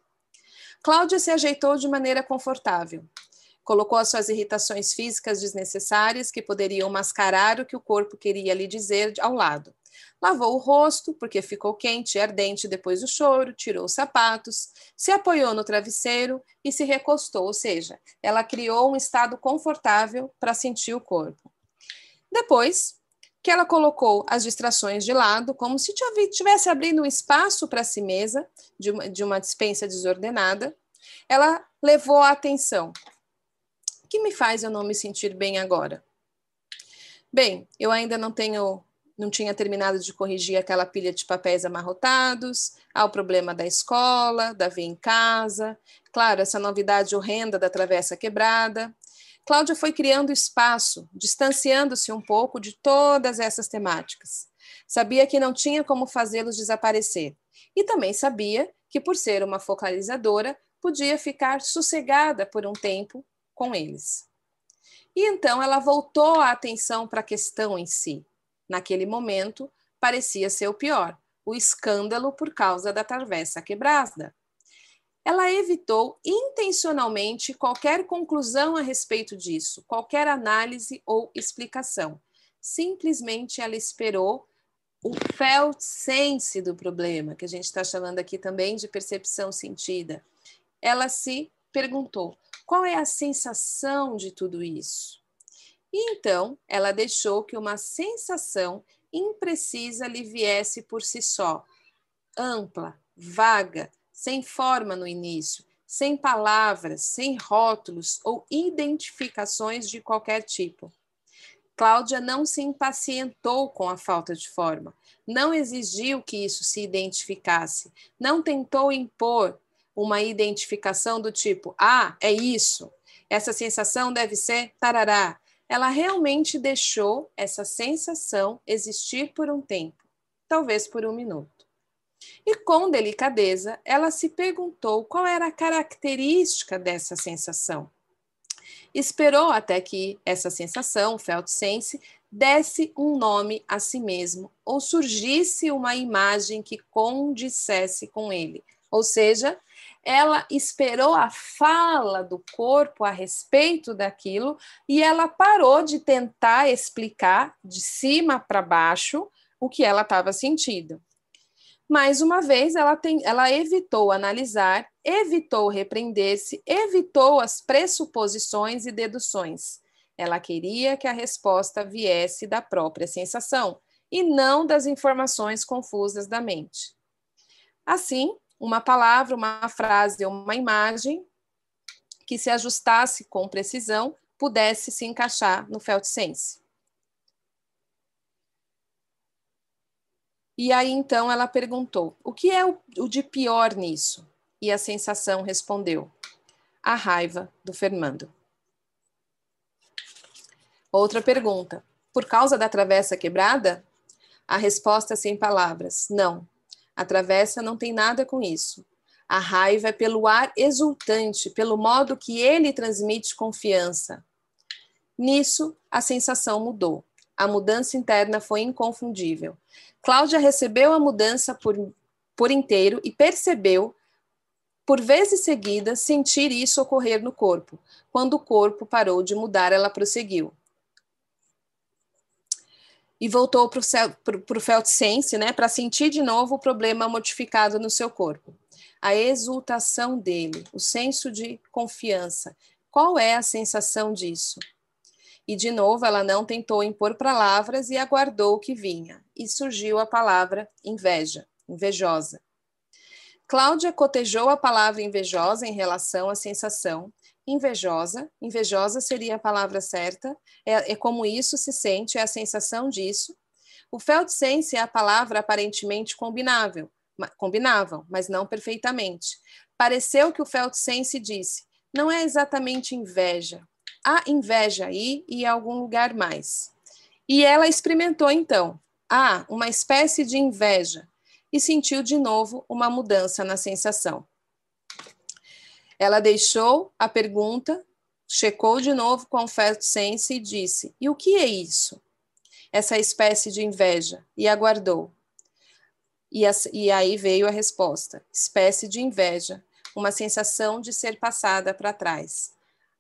Cláudia se ajeitou de maneira confortável. Colocou as suas irritações físicas desnecessárias que poderiam mascarar o que o corpo queria lhe dizer ao lado. Lavou o rosto, porque ficou quente e ardente depois do choro, tirou os sapatos, se apoiou no travesseiro e se recostou, ou seja, ela criou um estado confortável para sentir o corpo. Depois que ela colocou as distrações de lado, como se estivesse abrindo um espaço para si mesma, de uma, de uma dispensa desordenada, ela levou a atenção. O que me faz eu não me sentir bem agora? Bem, eu ainda não tenho não tinha terminado de corrigir aquela pilha de papéis amarrotados, há o problema da escola, da via em casa, claro, essa novidade horrenda da travessa quebrada. Cláudia foi criando espaço, distanciando-se um pouco de todas essas temáticas. Sabia que não tinha como fazê-los desaparecer. E também sabia que, por ser uma focalizadora, podia ficar sossegada por um tempo com eles. E então ela voltou a atenção para a questão em si, naquele momento, parecia ser o pior, o escândalo por causa da travessa quebrada. Ela evitou intencionalmente qualquer conclusão a respeito disso, qualquer análise ou explicação. Simplesmente ela esperou o felt sense do problema, que a gente está chamando aqui também de percepção sentida. Ela se perguntou: qual é a sensação de tudo isso? E então ela deixou que uma sensação imprecisa lhe viesse por si só, ampla, vaga, sem forma no início, sem palavras, sem rótulos ou identificações de qualquer tipo. Cláudia não se impacientou com a falta de forma, não exigiu que isso se identificasse, não tentou impor uma identificação do tipo: ah, é isso, essa sensação deve ser tarará, ela realmente deixou essa sensação existir por um tempo, talvez por um minuto. E com delicadeza, ela se perguntou qual era a característica dessa sensação. Esperou até que essa sensação, felt sense, desse um nome a si mesmo ou surgisse uma imagem que condissesse com ele. Ou seja, ela esperou a fala do corpo a respeito daquilo e ela parou de tentar explicar de cima para baixo o que ela estava sentindo. Mais uma vez, ela, tem, ela evitou analisar, evitou repreender-se, evitou as pressuposições e deduções. Ela queria que a resposta viesse da própria sensação e não das informações confusas da mente. Assim, uma palavra, uma frase ou uma imagem que se ajustasse com precisão pudesse se encaixar no felt E aí então ela perguntou: o que é o, o de pior nisso? E a sensação respondeu: a raiva do Fernando. Outra pergunta: por causa da travessa quebrada? A resposta sem palavras: não, a travessa não tem nada com isso. A raiva é pelo ar exultante, pelo modo que ele transmite confiança. Nisso, a sensação mudou. A mudança interna foi inconfundível. Cláudia recebeu a mudança por, por inteiro e percebeu, por vezes seguidas, sentir isso ocorrer no corpo. Quando o corpo parou de mudar, ela prosseguiu e voltou para o felt sense, né, para sentir de novo o problema modificado no seu corpo. A exultação dele, o senso de confiança. Qual é a sensação disso? E de novo ela não tentou impor palavras e aguardou o que vinha. E surgiu a palavra inveja, invejosa. Cláudia cotejou a palavra invejosa em relação à sensação invejosa. Invejosa seria a palavra certa. É, é como isso se sente, é a sensação disso. O felt sense é a palavra aparentemente combinável, combinavam, mas não perfeitamente. Pareceu que o felt sense disse: não é exatamente inveja. Inveja aí e algum lugar mais. E ela experimentou então. Ah, uma espécie de inveja. E sentiu de novo uma mudança na sensação. Ela deixou a pergunta, checou de novo com o sense e disse: E o que é isso? Essa espécie de inveja. E aguardou. E, a, e aí veio a resposta: espécie de inveja, uma sensação de ser passada para trás.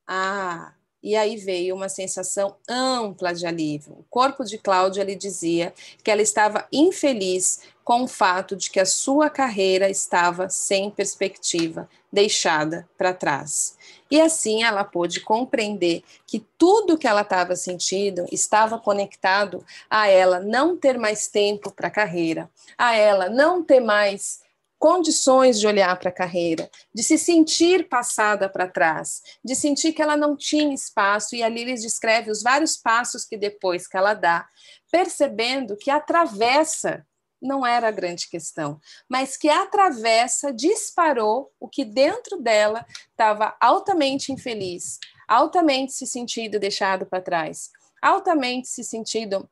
Ah, e aí veio uma sensação ampla de alívio. O corpo de Cláudia lhe dizia que ela estava infeliz com o fato de que a sua carreira estava sem perspectiva, deixada para trás. E assim ela pôde compreender que tudo que ela estava sentindo estava conectado a ela não ter mais tempo para a carreira, a ela não ter mais condições de olhar para a carreira, de se sentir passada para trás, de sentir que ela não tinha espaço, e ali eles descreve os vários passos que depois que ela dá, percebendo que a travessa não era a grande questão, mas que a travessa disparou o que dentro dela estava altamente infeliz, altamente se sentindo deixado para trás, altamente se sentindo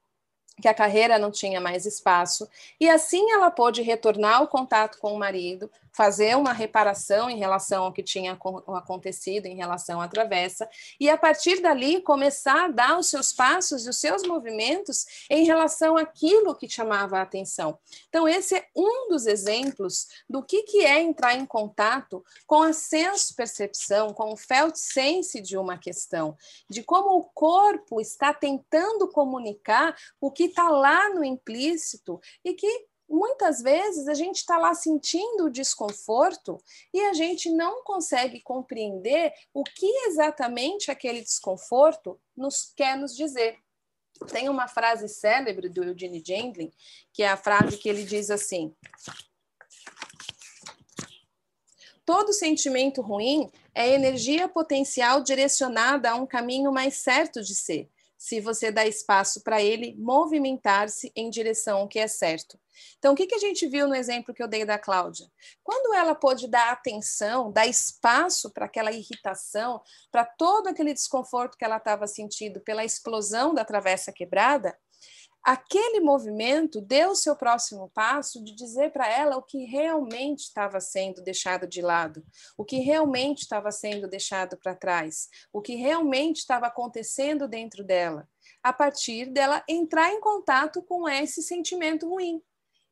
que a carreira não tinha mais espaço, e assim ela pôde retornar ao contato com o marido, fazer uma reparação em relação ao que tinha acontecido em relação à travessa, e a partir dali começar a dar os seus passos e os seus movimentos em relação àquilo que chamava a atenção. Então, esse é um dos exemplos do que, que é entrar em contato com a senso-percepção, com o felt sense de uma questão, de como o corpo está tentando comunicar o que está lá no implícito e que muitas vezes a gente está lá sentindo o desconforto e a gente não consegue compreender o que exatamente aquele desconforto nos quer nos dizer. Tem uma frase célebre do Eugene Gendlin, que é a frase que ele diz assim: Todo sentimento ruim é energia potencial direcionada a um caminho mais certo de ser se você dá espaço para ele movimentar-se em direção ao que é certo. Então, o que, que a gente viu no exemplo que eu dei da Cláudia? Quando ela pôde dar atenção, dar espaço para aquela irritação, para todo aquele desconforto que ela estava sentindo pela explosão da travessa quebrada, aquele movimento deu seu próximo passo de dizer para ela o que realmente estava sendo deixado de lado, o que realmente estava sendo deixado para trás, o que realmente estava acontecendo dentro dela, a partir dela entrar em contato com esse sentimento ruim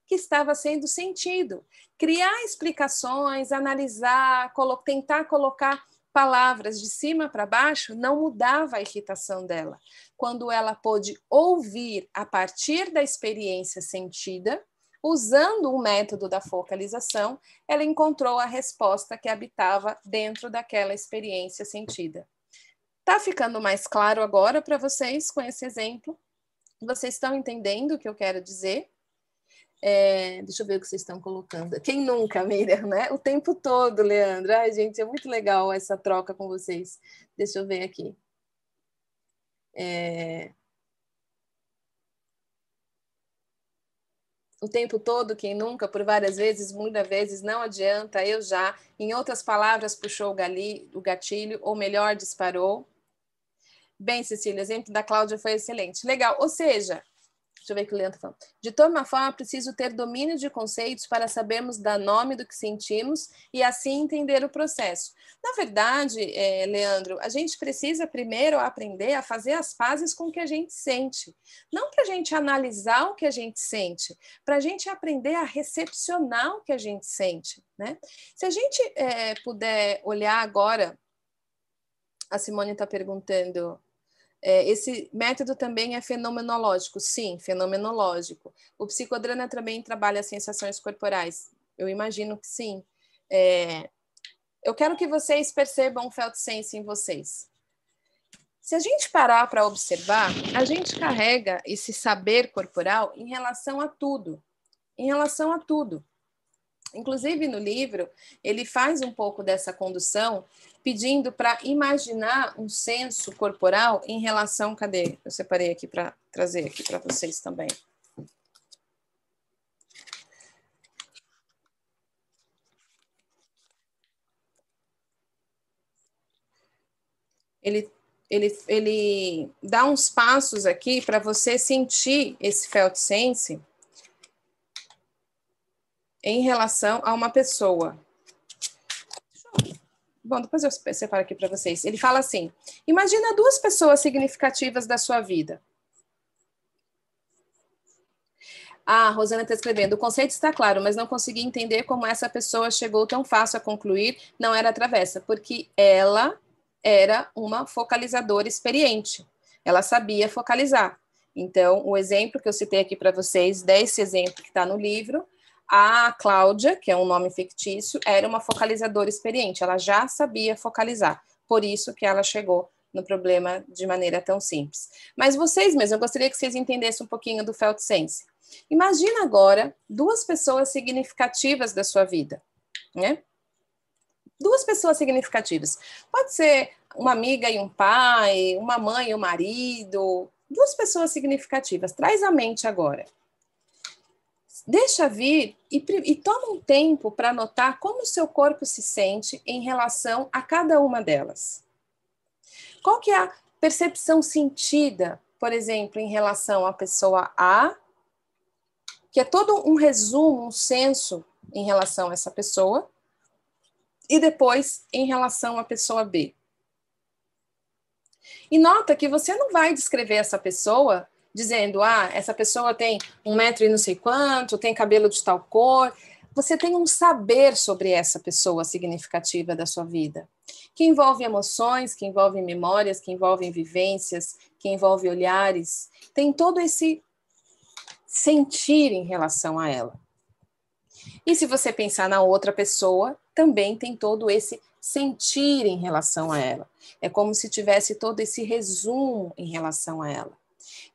que estava sendo sentido, criar explicações, analisar, colo tentar colocar palavras de cima para baixo não mudava a irritação dela. Quando ela pôde ouvir a partir da experiência sentida, usando o método da focalização, ela encontrou a resposta que habitava dentro daquela experiência sentida. Tá ficando mais claro agora para vocês com esse exemplo? Vocês estão entendendo o que eu quero dizer? É, deixa eu ver o que vocês estão colocando. Quem nunca, Miriam, né? O tempo todo, Leandro. Ai, gente, é muito legal essa troca com vocês. Deixa eu ver aqui. É... O tempo todo, quem nunca, por várias vezes, muitas vezes, não adianta, eu já. Em outras palavras, puxou o, gali, o gatilho, ou melhor, disparou. Bem, Cecília, o exemplo da Cláudia foi excelente. Legal, ou seja, Deixa eu ver o que o Leandro falando. De toda forma, preciso ter domínio de conceitos para sabermos dar nome do que sentimos e assim entender o processo. Na verdade, é, Leandro, a gente precisa primeiro aprender a fazer as fases com o que a gente sente. Não para a gente analisar o que a gente sente, para a gente aprender a recepcionar o que a gente sente. Né? Se a gente é, puder olhar agora, a Simone está perguntando esse método também é fenomenológico, sim, fenomenológico. O psicodrama também trabalha as sensações corporais, eu imagino que sim. É, eu quero que vocês percebam o felt sense em vocês. Se a gente parar para observar, a gente carrega esse saber corporal em relação a tudo, em relação a tudo. Inclusive, no livro, ele faz um pouco dessa condução, pedindo para imaginar um senso corporal em relação. Cadê? Eu separei aqui para trazer aqui para vocês também. Ele, ele, ele dá uns passos aqui para você sentir esse felt sense em relação a uma pessoa. Bom, depois eu separo aqui para vocês. Ele fala assim: imagina duas pessoas significativas da sua vida. Ah, Rosana está escrevendo. O conceito está claro, mas não consegui entender como essa pessoa chegou tão fácil a concluir não era travessa, porque ela era uma focalizadora experiente. Ela sabia focalizar. Então, o exemplo que eu citei aqui para vocês, desse exemplo que está no livro, a Cláudia, que é um nome fictício, era uma focalizadora experiente. Ela já sabia focalizar. Por isso que ela chegou no problema de maneira tão simples. Mas vocês mesmos, eu gostaria que vocês entendessem um pouquinho do Felt Sense. Imagina agora duas pessoas significativas da sua vida, né? Duas pessoas significativas. Pode ser uma amiga e um pai, uma mãe e um marido, duas pessoas significativas. Traz a mente agora. Deixa vir e, e toma um tempo para notar como o seu corpo se sente em relação a cada uma delas. Qual que é a percepção sentida, por exemplo, em relação à pessoa A, que é todo um resumo, um senso em relação a essa pessoa, e depois em relação à pessoa B. E nota que você não vai descrever essa pessoa dizendo, ah, essa pessoa tem um metro e não sei quanto, tem cabelo de tal cor. Você tem um saber sobre essa pessoa significativa da sua vida, que envolve emoções, que envolve memórias, que envolve vivências, que envolve olhares. Tem todo esse sentir em relação a ela. E se você pensar na outra pessoa, também tem todo esse sentir em relação a ela. É como se tivesse todo esse resumo em relação a ela.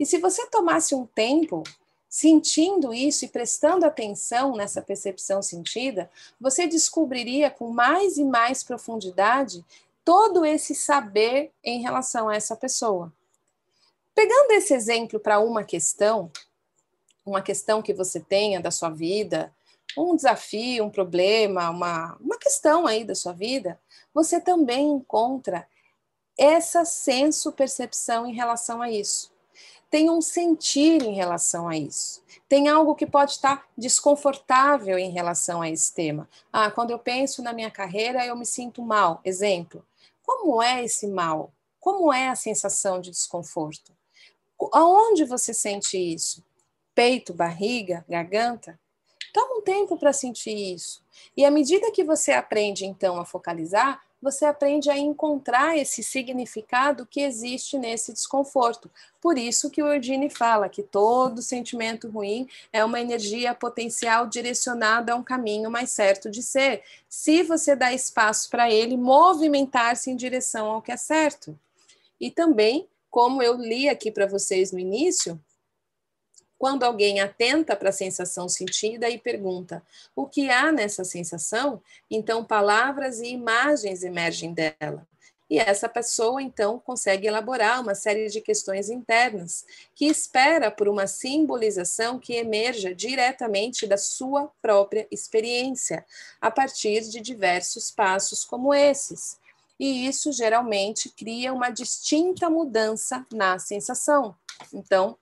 E se você tomasse um tempo sentindo isso e prestando atenção nessa percepção sentida, você descobriria com mais e mais profundidade todo esse saber em relação a essa pessoa. Pegando esse exemplo para uma questão, uma questão que você tenha da sua vida, um desafio, um problema, uma, uma questão aí da sua vida, você também encontra essa senso-percepção em relação a isso. Tem um sentir em relação a isso. Tem algo que pode estar desconfortável em relação a esse tema. Ah, quando eu penso na minha carreira, eu me sinto mal. Exemplo. Como é esse mal? Como é a sensação de desconforto? Aonde você sente isso? Peito, barriga, garganta? Toma um tempo para sentir isso. E à medida que você aprende, então, a focalizar, você aprende a encontrar esse significado que existe nesse desconforto. Por isso que o Eugene fala que todo sentimento ruim é uma energia potencial direcionada a um caminho mais certo de ser, se você dá espaço para ele movimentar-se em direção ao que é certo. E também, como eu li aqui para vocês no início, quando alguém atenta para a sensação sentida e pergunta o que há nessa sensação, então palavras e imagens emergem dela. E essa pessoa, então, consegue elaborar uma série de questões internas, que espera por uma simbolização que emerja diretamente da sua própria experiência, a partir de diversos passos como esses. E isso geralmente cria uma distinta mudança na sensação. Então,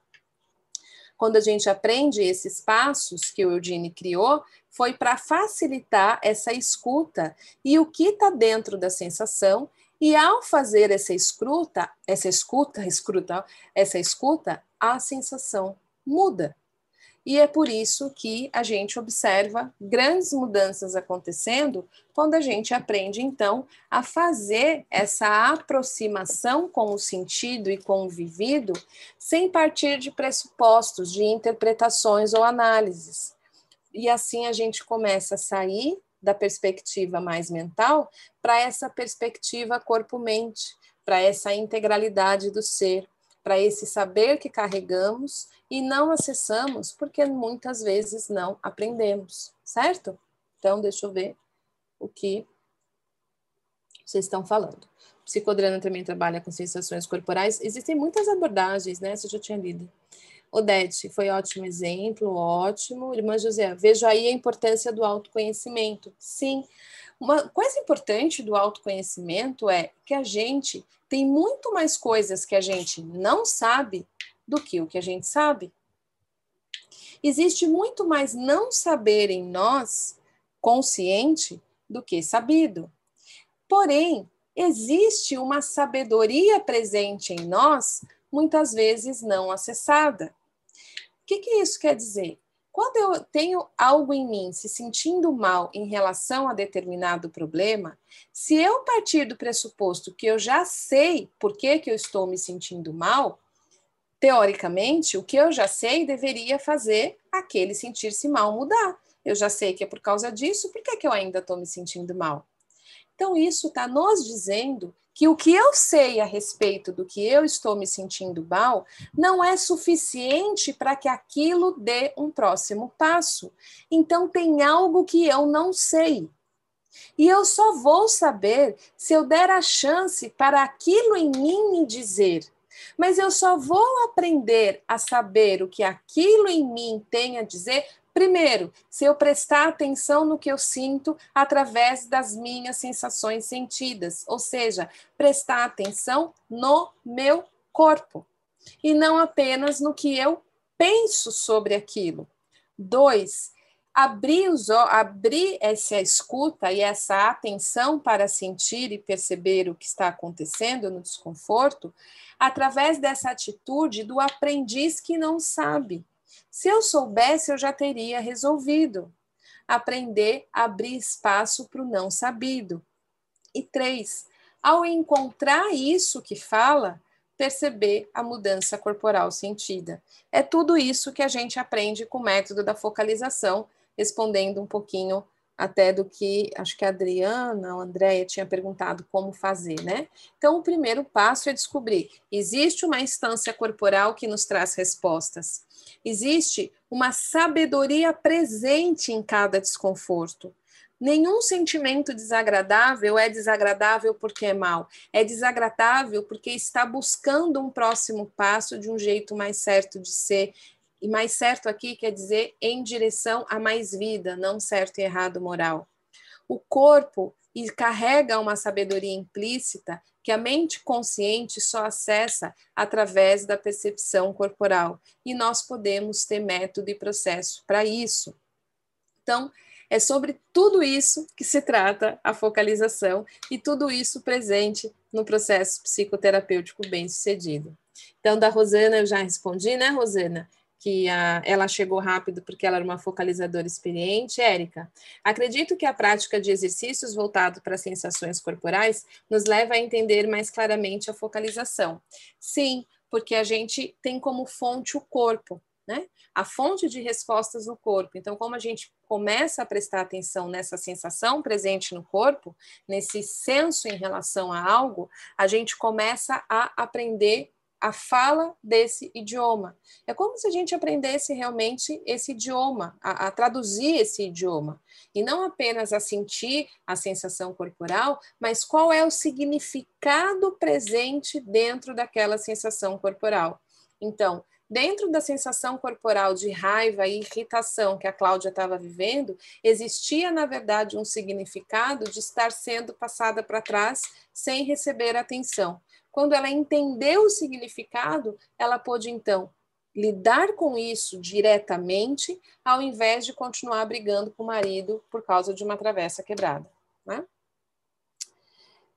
quando a gente aprende esses passos que o Eugene criou, foi para facilitar essa escuta e o que está dentro da sensação. E ao fazer essa escuta, essa escuta, (laughs) escuta, essa escuta, a sensação muda. E é por isso que a gente observa grandes mudanças acontecendo quando a gente aprende, então, a fazer essa aproximação com o sentido e com o vivido, sem partir de pressupostos, de interpretações ou análises. E assim a gente começa a sair da perspectiva mais mental para essa perspectiva corpo-mente, para essa integralidade do ser, para esse saber que carregamos e não acessamos porque muitas vezes não aprendemos, certo? Então, deixa eu ver o que vocês estão falando. O psicodrama também trabalha com sensações corporais. Existem muitas abordagens, né? Você já tinha lido. Odete, foi ótimo exemplo, ótimo. Irmã José, vejo aí a importância do autoconhecimento. Sim, uma coisa importante do autoconhecimento é que a gente tem muito mais coisas que a gente não sabe do que o que a gente sabe. Existe muito mais não saber em nós, consciente, do que sabido. Porém, existe uma sabedoria presente em nós, muitas vezes não acessada. O que, que isso quer dizer? Quando eu tenho algo em mim se sentindo mal em relação a determinado problema, se eu partir do pressuposto que eu já sei por que, que eu estou me sentindo mal, teoricamente, o que eu já sei deveria fazer aquele sentir-se mal mudar. Eu já sei que é por causa disso, por que, que eu ainda estou me sentindo mal? Então, isso está nos dizendo que o que eu sei a respeito do que eu estou me sentindo mal não é suficiente para que aquilo dê um próximo passo. Então, tem algo que eu não sei. E eu só vou saber se eu der a chance para aquilo em mim me dizer. Mas eu só vou aprender a saber o que aquilo em mim tem a dizer Primeiro, se eu prestar atenção no que eu sinto através das minhas sensações sentidas, ou seja, prestar atenção no meu corpo e não apenas no que eu penso sobre aquilo. Dois, abrir, os, abrir essa escuta e essa atenção para sentir e perceber o que está acontecendo no desconforto através dessa atitude do aprendiz que não sabe se eu soubesse, eu já teria resolvido. Aprender a abrir espaço para o não sabido. E três, ao encontrar isso que fala, perceber a mudança corporal sentida. É tudo isso que a gente aprende com o método da focalização, respondendo um pouquinho até do que acho que a Adriana ou Andréia tinha perguntado como fazer, né? Então, o primeiro passo é descobrir: existe uma instância corporal que nos traz respostas. Existe uma sabedoria presente em cada desconforto. Nenhum sentimento desagradável é desagradável porque é mal. É desagradável porque está buscando um próximo passo de um jeito mais certo de ser, e mais certo aqui quer dizer em direção a mais vida, não certo e errado moral. O corpo carrega uma sabedoria implícita que a mente consciente só acessa através da percepção corporal. E nós podemos ter método e processo para isso. Então, é sobre tudo isso que se trata a focalização e tudo isso presente no processo psicoterapêutico bem-sucedido. Então, da Rosana eu já respondi, né, Rosana? Que a, ela chegou rápido porque ela era uma focalizadora experiente. Érica, acredito que a prática de exercícios voltado para sensações corporais nos leva a entender mais claramente a focalização. Sim, porque a gente tem como fonte o corpo, né? A fonte de respostas no corpo. Então, como a gente começa a prestar atenção nessa sensação presente no corpo, nesse senso em relação a algo, a gente começa a aprender a fala desse idioma. É como se a gente aprendesse realmente esse idioma, a, a, traduzir esse idioma, e não apenas a sentir a sensação corporal, mas qual é o significado presente dentro daquela sensação corporal. Então, dentro da sensação corporal de raiva e irritação que a Cláudia estava vivendo, existia, na verdade, um significado de estar sendo passada para trás sem receber atenção. Quando ela entendeu o significado, ela pôde então lidar com isso diretamente, ao invés de continuar brigando com o marido por causa de uma travessa quebrada. Né?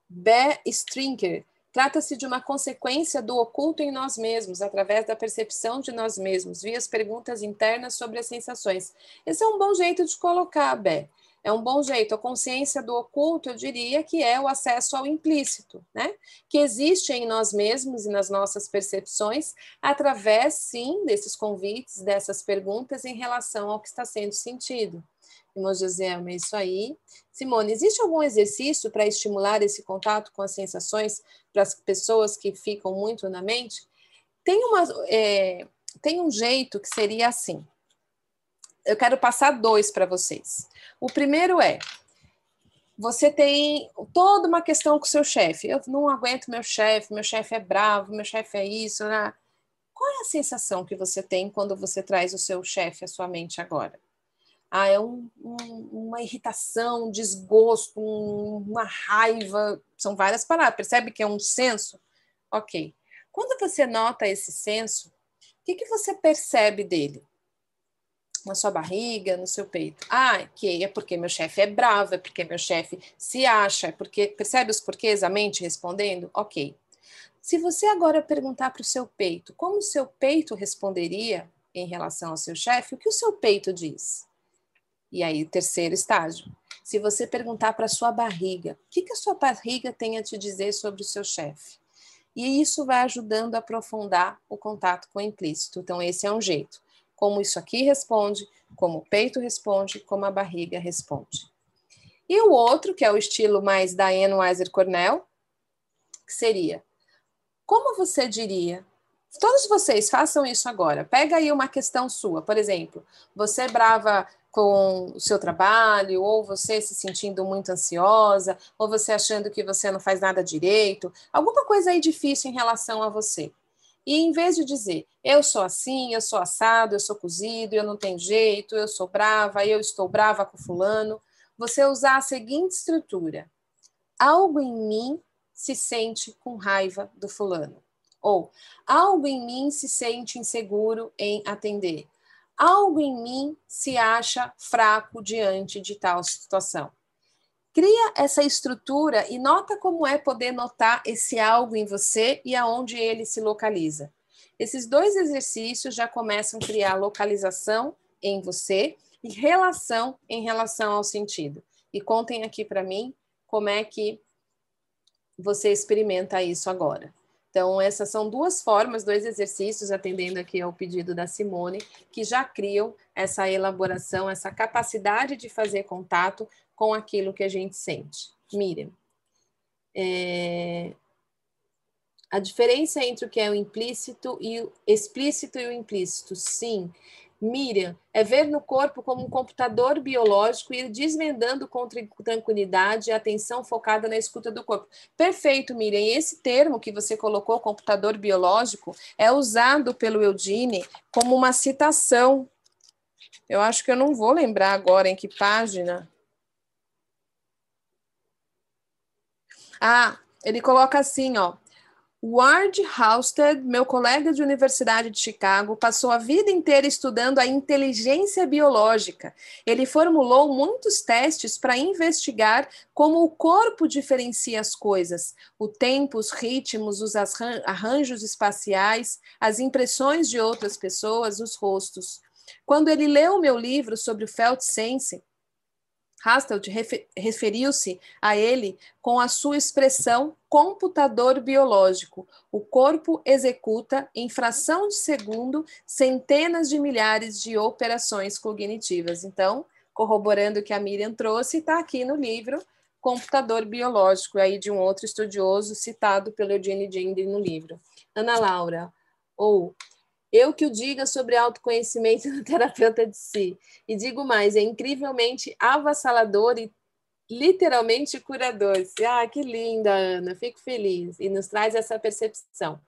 Be Strinker trata-se de uma consequência do oculto em nós mesmos, através da percepção de nós mesmos, via as perguntas internas sobre as sensações. Esse é um bom jeito de colocar, Bé é um bom jeito. A consciência do oculto, eu diria que é o acesso ao implícito, né? Que existe em nós mesmos e nas nossas percepções, através, sim, desses convites, dessas perguntas em relação ao que está sendo sentido. Irmão José, é isso aí. Simone, existe algum exercício para estimular esse contato com as sensações para as pessoas que ficam muito na mente? Tem, uma, é, tem um jeito que seria assim eu quero passar dois para vocês. O primeiro é: você tem toda uma questão com o seu chefe. Eu não aguento meu chefe, meu chefe é bravo, meu chefe é isso. Né? Qual é a sensação que você tem quando você traz o seu chefe à sua mente agora? Ah, é um, um, uma irritação, um desgosto, um, uma raiva. São várias palavras. Percebe que é um senso? Ok. Quando você nota esse senso, o que, que você percebe dele? Na sua barriga, no seu peito. Ah, que é porque meu chefe é bravo, é porque meu chefe se acha, é porque. Percebe os porquês a mente respondendo? Ok. Se você agora perguntar para o seu peito como o seu peito responderia, em relação ao seu chefe, o que o seu peito diz? E aí, terceiro estágio. Se você perguntar para a sua barriga, o que, que a sua barriga tem a te dizer sobre o seu chefe? E isso vai ajudando a aprofundar o contato com o implícito. Então, esse é um jeito. Como isso aqui responde, como o peito responde, como a barriga responde. E o outro, que é o estilo mais Diane Weiser Cornell, que seria: como você diria? Todos vocês façam isso agora. Pega aí uma questão sua, por exemplo, você é brava com o seu trabalho, ou você se sentindo muito ansiosa, ou você achando que você não faz nada direito, alguma coisa aí difícil em relação a você. E em vez de dizer, eu sou assim, eu sou assado, eu sou cozido, eu não tenho jeito, eu sou brava, eu estou brava com fulano, você usar a seguinte estrutura: algo em mim se sente com raiva do fulano. Ou algo em mim se sente inseguro em atender algo em mim se acha fraco diante de tal situação. Cria essa estrutura e nota como é poder notar esse algo em você e aonde ele se localiza. Esses dois exercícios já começam a criar localização em você e relação em relação ao sentido. E contem aqui para mim como é que você experimenta isso agora. Então, essas são duas formas, dois exercícios, atendendo aqui ao pedido da Simone, que já criam essa elaboração, essa capacidade de fazer contato com aquilo que a gente sente. Miriam, é... a diferença entre o que é o implícito e o explícito e o implícito, sim, Miriam, é ver no corpo como um computador biológico e ir desvendando com tranquilidade e atenção focada na escuta do corpo. Perfeito, Miriam. E esse termo que você colocou, computador biológico, é usado pelo Eudine como uma citação. Eu acho que eu não vou lembrar agora em que página. Ah, ele coloca assim, ó. Ward Halstead, meu colega de Universidade de Chicago, passou a vida inteira estudando a inteligência biológica. Ele formulou muitos testes para investigar como o corpo diferencia as coisas, o tempo, os ritmos, os arranjos espaciais, as impressões de outras pessoas, os rostos. Quando ele leu meu livro sobre o Felt Sense, Hasselt referiu-se a ele com a sua expressão computador biológico. O corpo executa, em fração de segundo, centenas de milhares de operações cognitivas. Então, corroborando o que a Miriam trouxe, está aqui no livro Computador Biológico, aí de um outro estudioso citado pelo Eugene Gendre no livro. Ana Laura, ou eu que o diga sobre autoconhecimento (laughs) no terapeuta de si. E digo mais, é incrivelmente avassalador e literalmente curador. Ah, que linda, Ana, fico feliz. E nos traz essa percepção.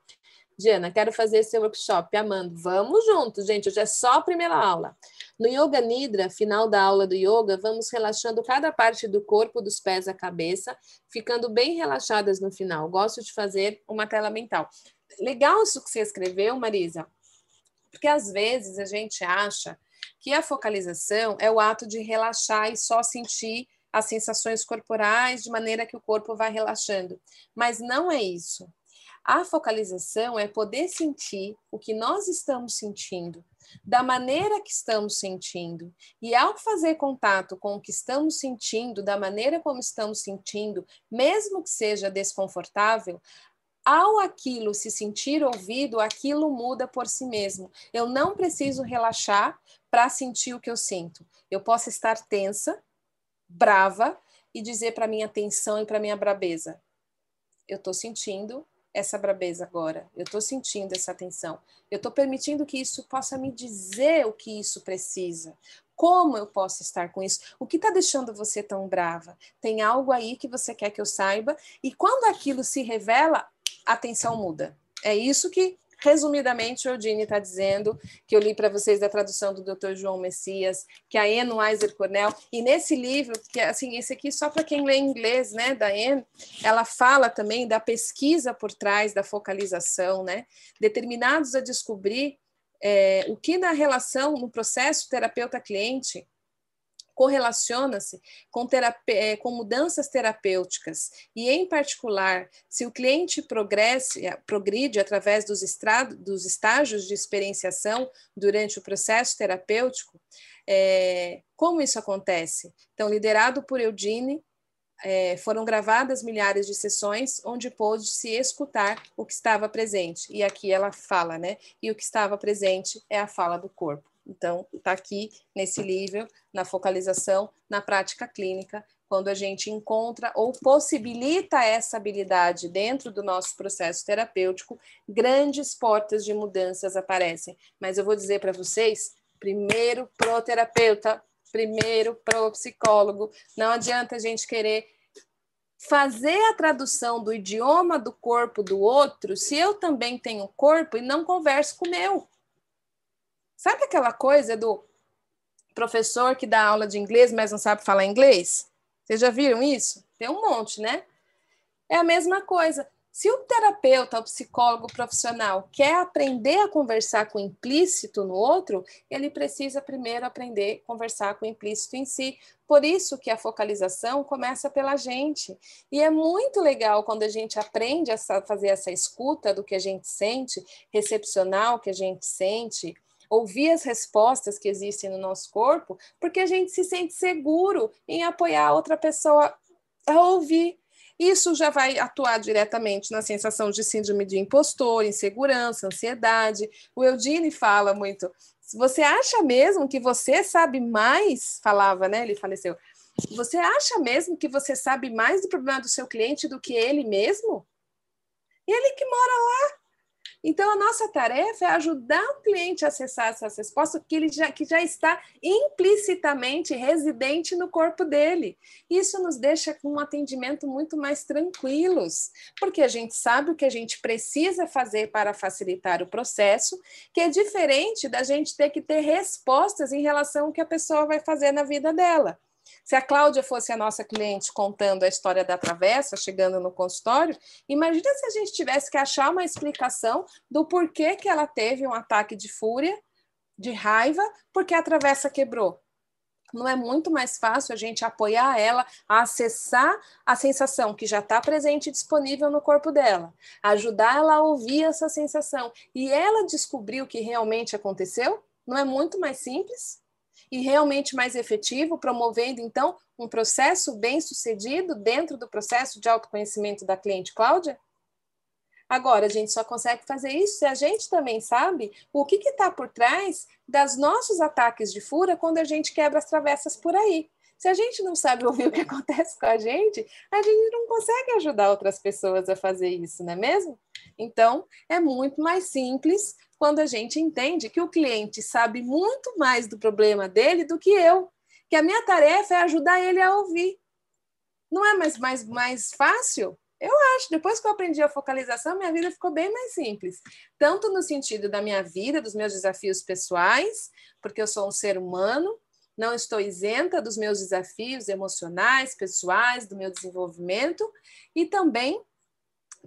Diana, quero fazer esse workshop, amando. Vamos juntos, gente. Hoje é só a primeira aula. No Yoga Nidra, final da aula do yoga, vamos relaxando cada parte do corpo, dos pés à cabeça, ficando bem relaxadas no final. Gosto de fazer uma tela mental. Legal isso que você escreveu, Marisa. Porque às vezes a gente acha que a focalização é o ato de relaxar e só sentir as sensações corporais de maneira que o corpo vai relaxando. Mas não é isso. A focalização é poder sentir o que nós estamos sentindo, da maneira que estamos sentindo. E ao fazer contato com o que estamos sentindo, da maneira como estamos sentindo, mesmo que seja desconfortável, ao aquilo se sentir ouvido, aquilo muda por si mesmo. Eu não preciso relaxar para sentir o que eu sinto. Eu posso estar tensa, brava e dizer para minha tensão e para minha brabeza: eu estou sentindo essa brabeza agora, eu estou sentindo essa tensão, eu estou permitindo que isso possa me dizer o que isso precisa. Como eu posso estar com isso? O que está deixando você tão brava? Tem algo aí que você quer que eu saiba? E quando aquilo se revela, a atenção muda. É isso que, resumidamente, o Eudine está dizendo, que eu li para vocês da tradução do Dr. João Messias, que a Anne Weiser Cornell, e nesse livro, que assim, esse aqui só para quem lê inglês, né, da Anne, ela fala também da pesquisa por trás da focalização, né, determinados a descobrir é, o que na relação, no processo terapeuta-cliente, correlaciona-se com, é, com, mudanças terapêuticas e, em particular, se o cliente progresse, progride através dos, estrado, dos estágios de experienciação durante o processo terapêutico, é, como isso acontece? Então, liderado por Eudine, é, foram gravadas milhares de sessões onde pôde se escutar o que estava presente. E aqui ela fala, né? E o que estava presente é a fala do corpo. Então, está aqui nesse livro, na focalização, na prática clínica, quando a gente encontra ou possibilita essa habilidade dentro do nosso processo terapêutico, grandes portas de mudanças aparecem. Mas eu vou dizer para vocês, primeiro pro terapeuta, primeiro pro psicólogo. Não adianta a gente querer fazer a tradução do idioma do corpo do outro se eu também tenho corpo e não converso com o meu. Sabe aquela coisa do professor que dá aula de inglês, mas não sabe falar inglês? Vocês já viram isso? Tem um monte, né? É a mesma coisa. Se o terapeuta, o psicólogo profissional quer aprender a conversar com o implícito no outro, ele precisa primeiro aprender a conversar com o implícito em si. Por isso que a focalização começa pela gente. E é muito legal quando a gente aprende a fazer essa escuta do que a gente sente, recepcionar o que a gente sente, ouvir as respostas que existem no nosso corpo, porque a gente se sente seguro em apoiar outra pessoa a ouvir. Isso já vai atuar diretamente na sensação de síndrome de impostor, insegurança, ansiedade. O Eudine fala muito. Você acha mesmo que você sabe mais? Falava, né? Ele faleceu. Você acha mesmo que você sabe mais do problema do seu cliente do que ele mesmo? Ele que mora lá. Então, a nossa tarefa é ajudar o cliente a acessar essas respostas que, ele já, que já está implicitamente residente no corpo dele. Isso nos deixa com um atendimento muito mais tranquilos, porque a gente sabe o que a gente precisa fazer para facilitar o processo, que é diferente da gente ter que ter respostas em relação ao que a pessoa vai fazer na vida dela. Se a Cláudia fosse a nossa cliente contando a história da travessa, chegando no consultório, imagina se a gente tivesse que achar uma explicação do porquê que ela teve um ataque de fúria, de raiva, porque a travessa quebrou. Não é muito mais fácil a gente apoiar ela a acessar a sensação que já está presente e disponível no corpo dela, ajudar ela a ouvir essa sensação e ela descobrir o que realmente aconteceu? Não é muito mais simples? E realmente mais efetivo, promovendo então um processo bem sucedido dentro do processo de autoconhecimento da cliente Cláudia? Agora, a gente só consegue fazer isso se a gente também sabe o que está por trás das nossos ataques de fúria quando a gente quebra as travessas por aí. Se a gente não sabe (laughs) ouvir o que acontece com a gente, a gente não consegue ajudar outras pessoas a fazer isso, não é mesmo? Então, é muito mais simples quando a gente entende que o cliente sabe muito mais do problema dele do que eu, que a minha tarefa é ajudar ele a ouvir. Não é mais, mais, mais fácil? Eu acho, depois que eu aprendi a focalização, minha vida ficou bem mais simples. Tanto no sentido da minha vida, dos meus desafios pessoais, porque eu sou um ser humano, não estou isenta dos meus desafios emocionais, pessoais, do meu desenvolvimento, e também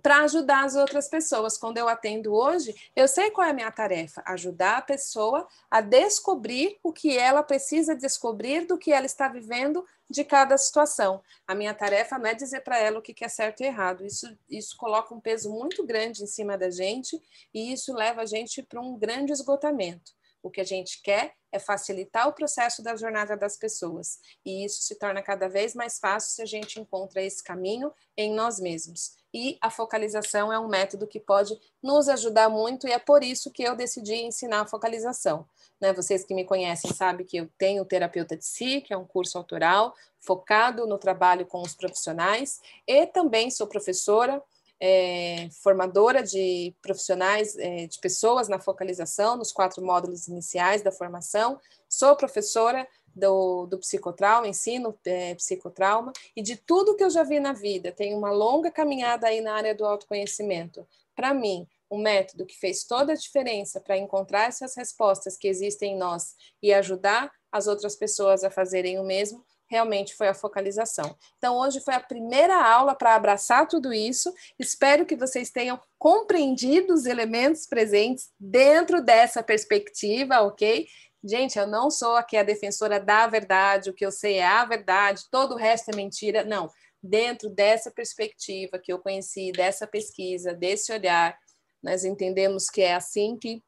para ajudar as outras pessoas. Quando eu atendo hoje, eu sei qual é a minha tarefa: ajudar a pessoa a descobrir o que ela precisa descobrir do que ela está vivendo de cada situação. A minha tarefa não é dizer para ela o que é certo e errado. Isso, isso coloca um peso muito grande em cima da gente e isso leva a gente para um grande esgotamento. O que a gente quer é facilitar o processo da jornada das pessoas. E isso se torna cada vez mais fácil se a gente encontra esse caminho em nós mesmos. E a focalização é um método que pode nos ajudar muito, e é por isso que eu decidi ensinar a focalização. Né? Vocês que me conhecem sabem que eu tenho Terapeuta de Si, que é um curso autoral focado no trabalho com os profissionais, e também sou professora é, formadora de profissionais, é, de pessoas na focalização, nos quatro módulos iniciais da formação. Sou professora do, do psicotrauma, ensino é, psicotrauma, e de tudo que eu já vi na vida. Tenho uma longa caminhada aí na área do autoconhecimento. Para mim, um método que fez toda a diferença para encontrar essas respostas que existem em nós e ajudar as outras pessoas a fazerem o mesmo realmente foi a focalização. Então, hoje foi a primeira aula para abraçar tudo isso. Espero que vocês tenham compreendido os elementos presentes dentro dessa perspectiva, ok? Gente, eu não sou aqui a defensora da verdade, o que eu sei é a verdade, todo o resto é mentira. Não, dentro dessa perspectiva que eu conheci, dessa pesquisa, desse olhar, nós entendemos que é assim que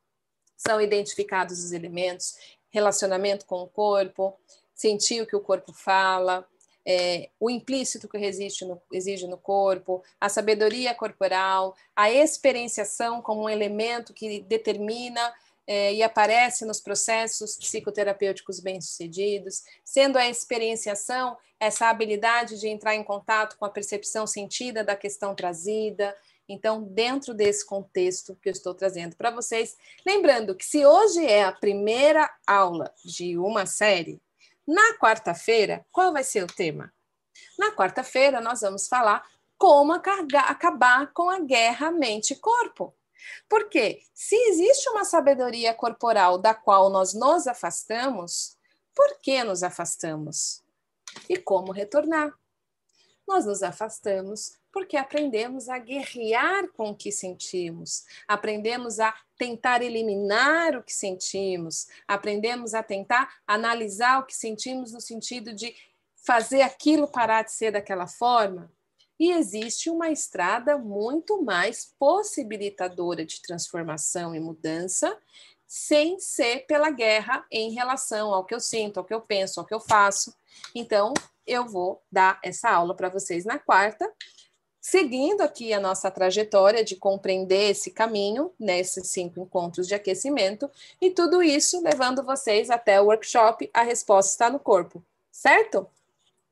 são identificados os elementos, relacionamento com o corpo, sentir o que o corpo fala, é, o implícito que existe no, exige no corpo, a sabedoria corporal, a experienciação como um elemento que determina é, e aparece nos processos psicoterapêuticos bem-sucedidos, sendo a experienciação essa habilidade de entrar em contato com a percepção sentida da questão trazida. Então, dentro desse contexto que eu estou trazendo para vocês, lembrando que se hoje é a primeira aula de uma série, na quarta-feira, qual vai ser o tema? Na quarta-feira, nós vamos falar como acabar com a guerra mente-corpo. Porque se existe uma sabedoria corporal da qual nós nos afastamos, por que nos afastamos? E como retornar? Nós nos afastamos porque aprendemos a guerrear com o que sentimos, aprendemos a tentar eliminar o que sentimos, aprendemos a tentar analisar o que sentimos no sentido de fazer aquilo parar de ser daquela forma. E existe uma estrada muito mais possibilitadora de transformação e mudança, sem ser pela guerra em relação ao que eu sinto, ao que eu penso, ao que eu faço. Então, eu vou dar essa aula para vocês na quarta, seguindo aqui a nossa trajetória de compreender esse caminho nesses cinco encontros de aquecimento e tudo isso levando vocês até o workshop A Resposta Está no Corpo, certo?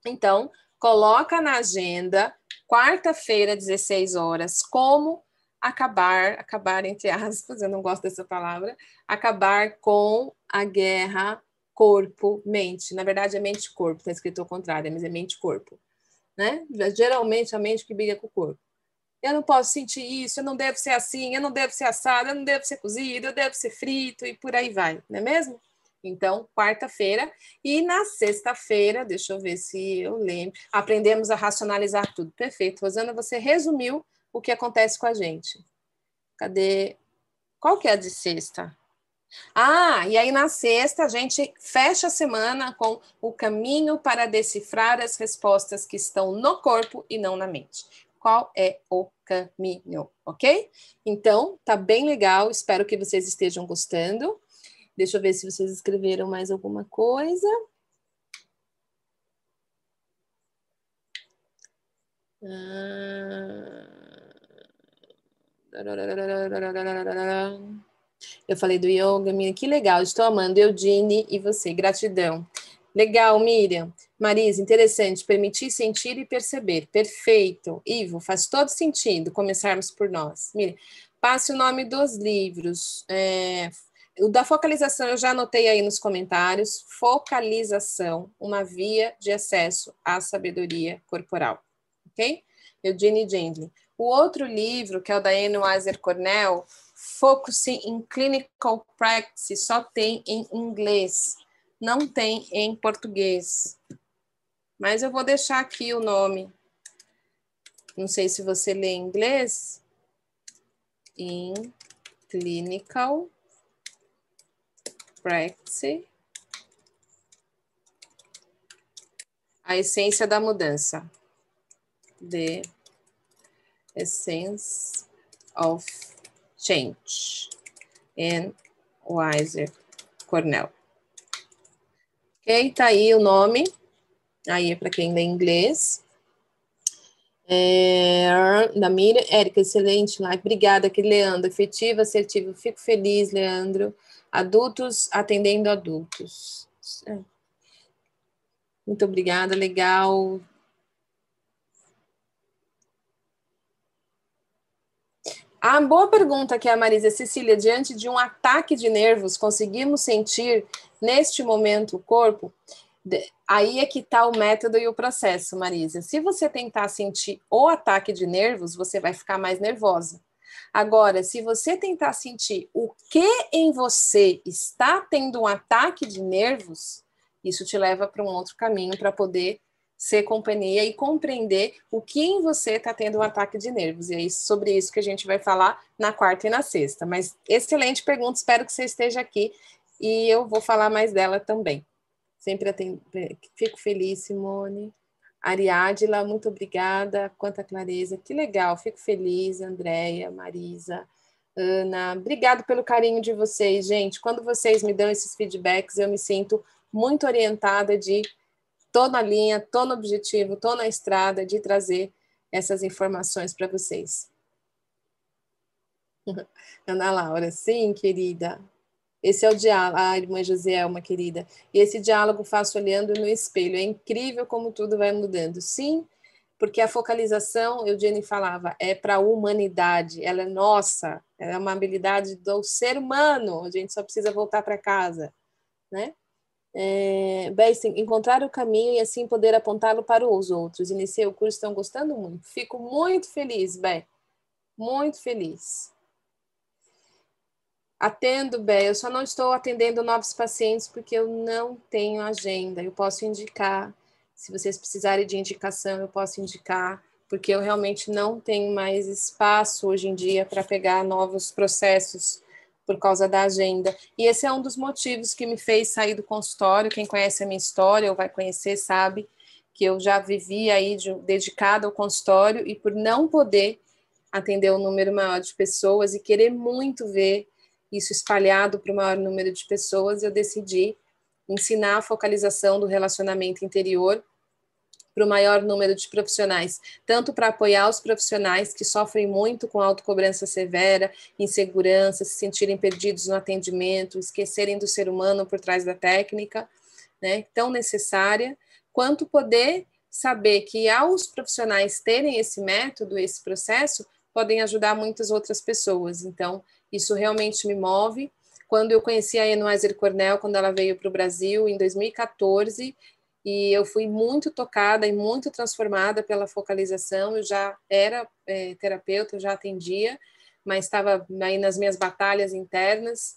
Então, coloca na agenda quarta-feira, 16 horas, como acabar, acabar entre aspas, (laughs) eu não gosto dessa palavra, acabar com a guerra corpo-mente. Na verdade, é mente-corpo, está escrito ao contrário, mas é mente-corpo. Né? Geralmente a mente que briga com o corpo. Eu não posso sentir isso, eu não devo ser assim, eu não devo ser assado, eu não devo ser cozido, eu devo ser frito e por aí vai, não é mesmo? Então, quarta-feira. E na sexta-feira, deixa eu ver se eu lembro, aprendemos a racionalizar tudo. Perfeito. Rosana, você resumiu o que acontece com a gente. Cadê? Qual que é a de sexta? Ah, e aí na sexta a gente fecha a semana com o caminho para decifrar as respostas que estão no corpo e não na mente. Qual é o caminho, ok? Então, tá bem legal, espero que vocês estejam gostando. Deixa eu ver se vocês escreveram mais alguma coisa. Eu falei do yoga, Miriam, que legal, estou amando, Eudine e você, gratidão. Legal, Miriam. Marisa, interessante, permitir sentir e perceber, perfeito. Ivo, faz todo sentido começarmos por nós. Miriam, passe o nome dos livros, é, o da focalização eu já anotei aí nos comentários. Focalização, uma via de acesso à sabedoria corporal. Ok? Eugene Gendlin. O outro livro, que é o da Anne Weiser Cornell, Focusing in Clinical Practice, só tem em inglês, não tem em português. Mas eu vou deixar aqui o nome. Não sei se você lê em inglês. In Clinical practice. A essência da mudança. The essence of change. And Weiser Cornell. Ok, tá aí o nome. Aí é para quem lê inglês. É, da Miriam, Érica, excelente live. Obrigada, aqui, Leandro. Efetivo, assertivo. Fico feliz, Leandro. Adultos atendendo adultos. É. Muito obrigada, legal. A boa pergunta que a Marisa Cecília, diante de um ataque de nervos, conseguimos sentir neste momento o corpo? Aí é que está o método e o processo, Marisa. Se você tentar sentir o ataque de nervos, você vai ficar mais nervosa. Agora, se você tentar sentir o que em você está tendo um ataque de nervos, isso te leva para um outro caminho para poder ser companhia e compreender o que em você está tendo um ataque de nervos. E é sobre isso que a gente vai falar na quarta e na sexta. Mas excelente pergunta, espero que você esteja aqui e eu vou falar mais dela também. Sempre atendo, fico feliz, Simone. Ariadila, muito obrigada. Quanta clareza, que legal, fico feliz. Andréia, Marisa, Ana, obrigado pelo carinho de vocês, gente. Quando vocês me dão esses feedbacks, eu me sinto muito orientada de tô na linha, tô no objetivo, tô na estrada de trazer essas informações para vocês. (laughs) Ana Laura, sim, querida. Esse é o diálogo, a irmã Joselma, querida. E esse diálogo faço olhando no espelho. É incrível como tudo vai mudando. Sim, porque a focalização, Eugênio falava, é para a humanidade, ela é nossa, ela é uma habilidade do ser humano, a gente só precisa voltar para casa, né? É, encontrar o caminho e assim poder apontá-lo para os outros. Iniciei o curso, estão gostando muito. Fico muito feliz, Bé. Muito feliz. Atendo, Bé. Eu só não estou atendendo novos pacientes porque eu não tenho agenda. Eu posso indicar. Se vocês precisarem de indicação, eu posso indicar, porque eu realmente não tenho mais espaço hoje em dia para pegar novos processos por causa da agenda. E esse é um dos motivos que me fez sair do consultório. Quem conhece a minha história ou vai conhecer sabe que eu já vivi aí de, dedicada ao consultório e por não poder atender um número maior de pessoas e querer muito ver isso espalhado para o maior número de pessoas, eu decidi ensinar a focalização do relacionamento interior para o maior número de profissionais, tanto para apoiar os profissionais que sofrem muito com autocobrança severa, insegurança, se sentirem perdidos no atendimento, esquecerem do ser humano por trás da técnica, né, tão necessária, quanto poder saber que ao os profissionais terem esse método, esse processo, podem ajudar muitas outras pessoas. Então, isso realmente me move. Quando eu conheci a Enoiser Cornell, quando ela veio para o Brasil em 2014, e eu fui muito tocada e muito transformada pela focalização. Eu já era é, terapeuta, eu já atendia, mas estava aí nas minhas batalhas internas.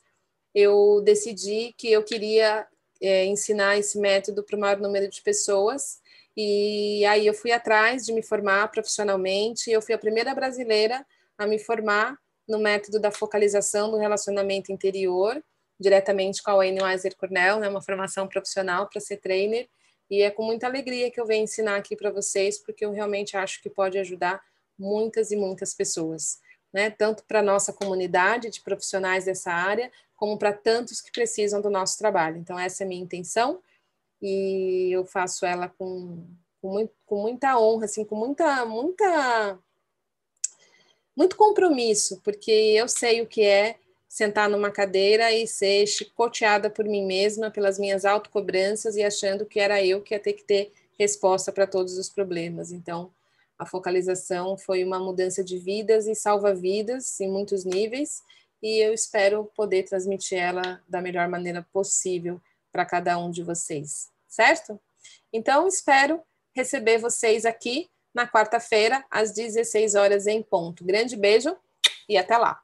Eu decidi que eu queria é, ensinar esse método para o maior número de pessoas. E aí eu fui atrás de me formar profissionalmente. Eu fui a primeira brasileira a me formar no método da focalização do relacionamento interior, diretamente com a Wayne Weiser Cornell, né, uma formação profissional para ser trainer. E é com muita alegria que eu venho ensinar aqui para vocês, porque eu realmente acho que pode ajudar muitas e muitas pessoas, né? Tanto para nossa comunidade de profissionais dessa área, como para tantos que precisam do nosso trabalho. Então, essa é a minha intenção e eu faço ela com, com, muito, com muita honra, assim, com muita, muita, muito compromisso, porque eu sei o que é sentar numa cadeira e ser chicoteada por mim mesma, pelas minhas autocobranças e achando que era eu que ia ter que ter resposta para todos os problemas. Então, a focalização foi uma mudança de vidas e salva vidas em muitos níveis, e eu espero poder transmitir ela da melhor maneira possível para cada um de vocês, certo? Então, espero receber vocês aqui na quarta-feira, às 16 horas em ponto. Grande beijo e até lá!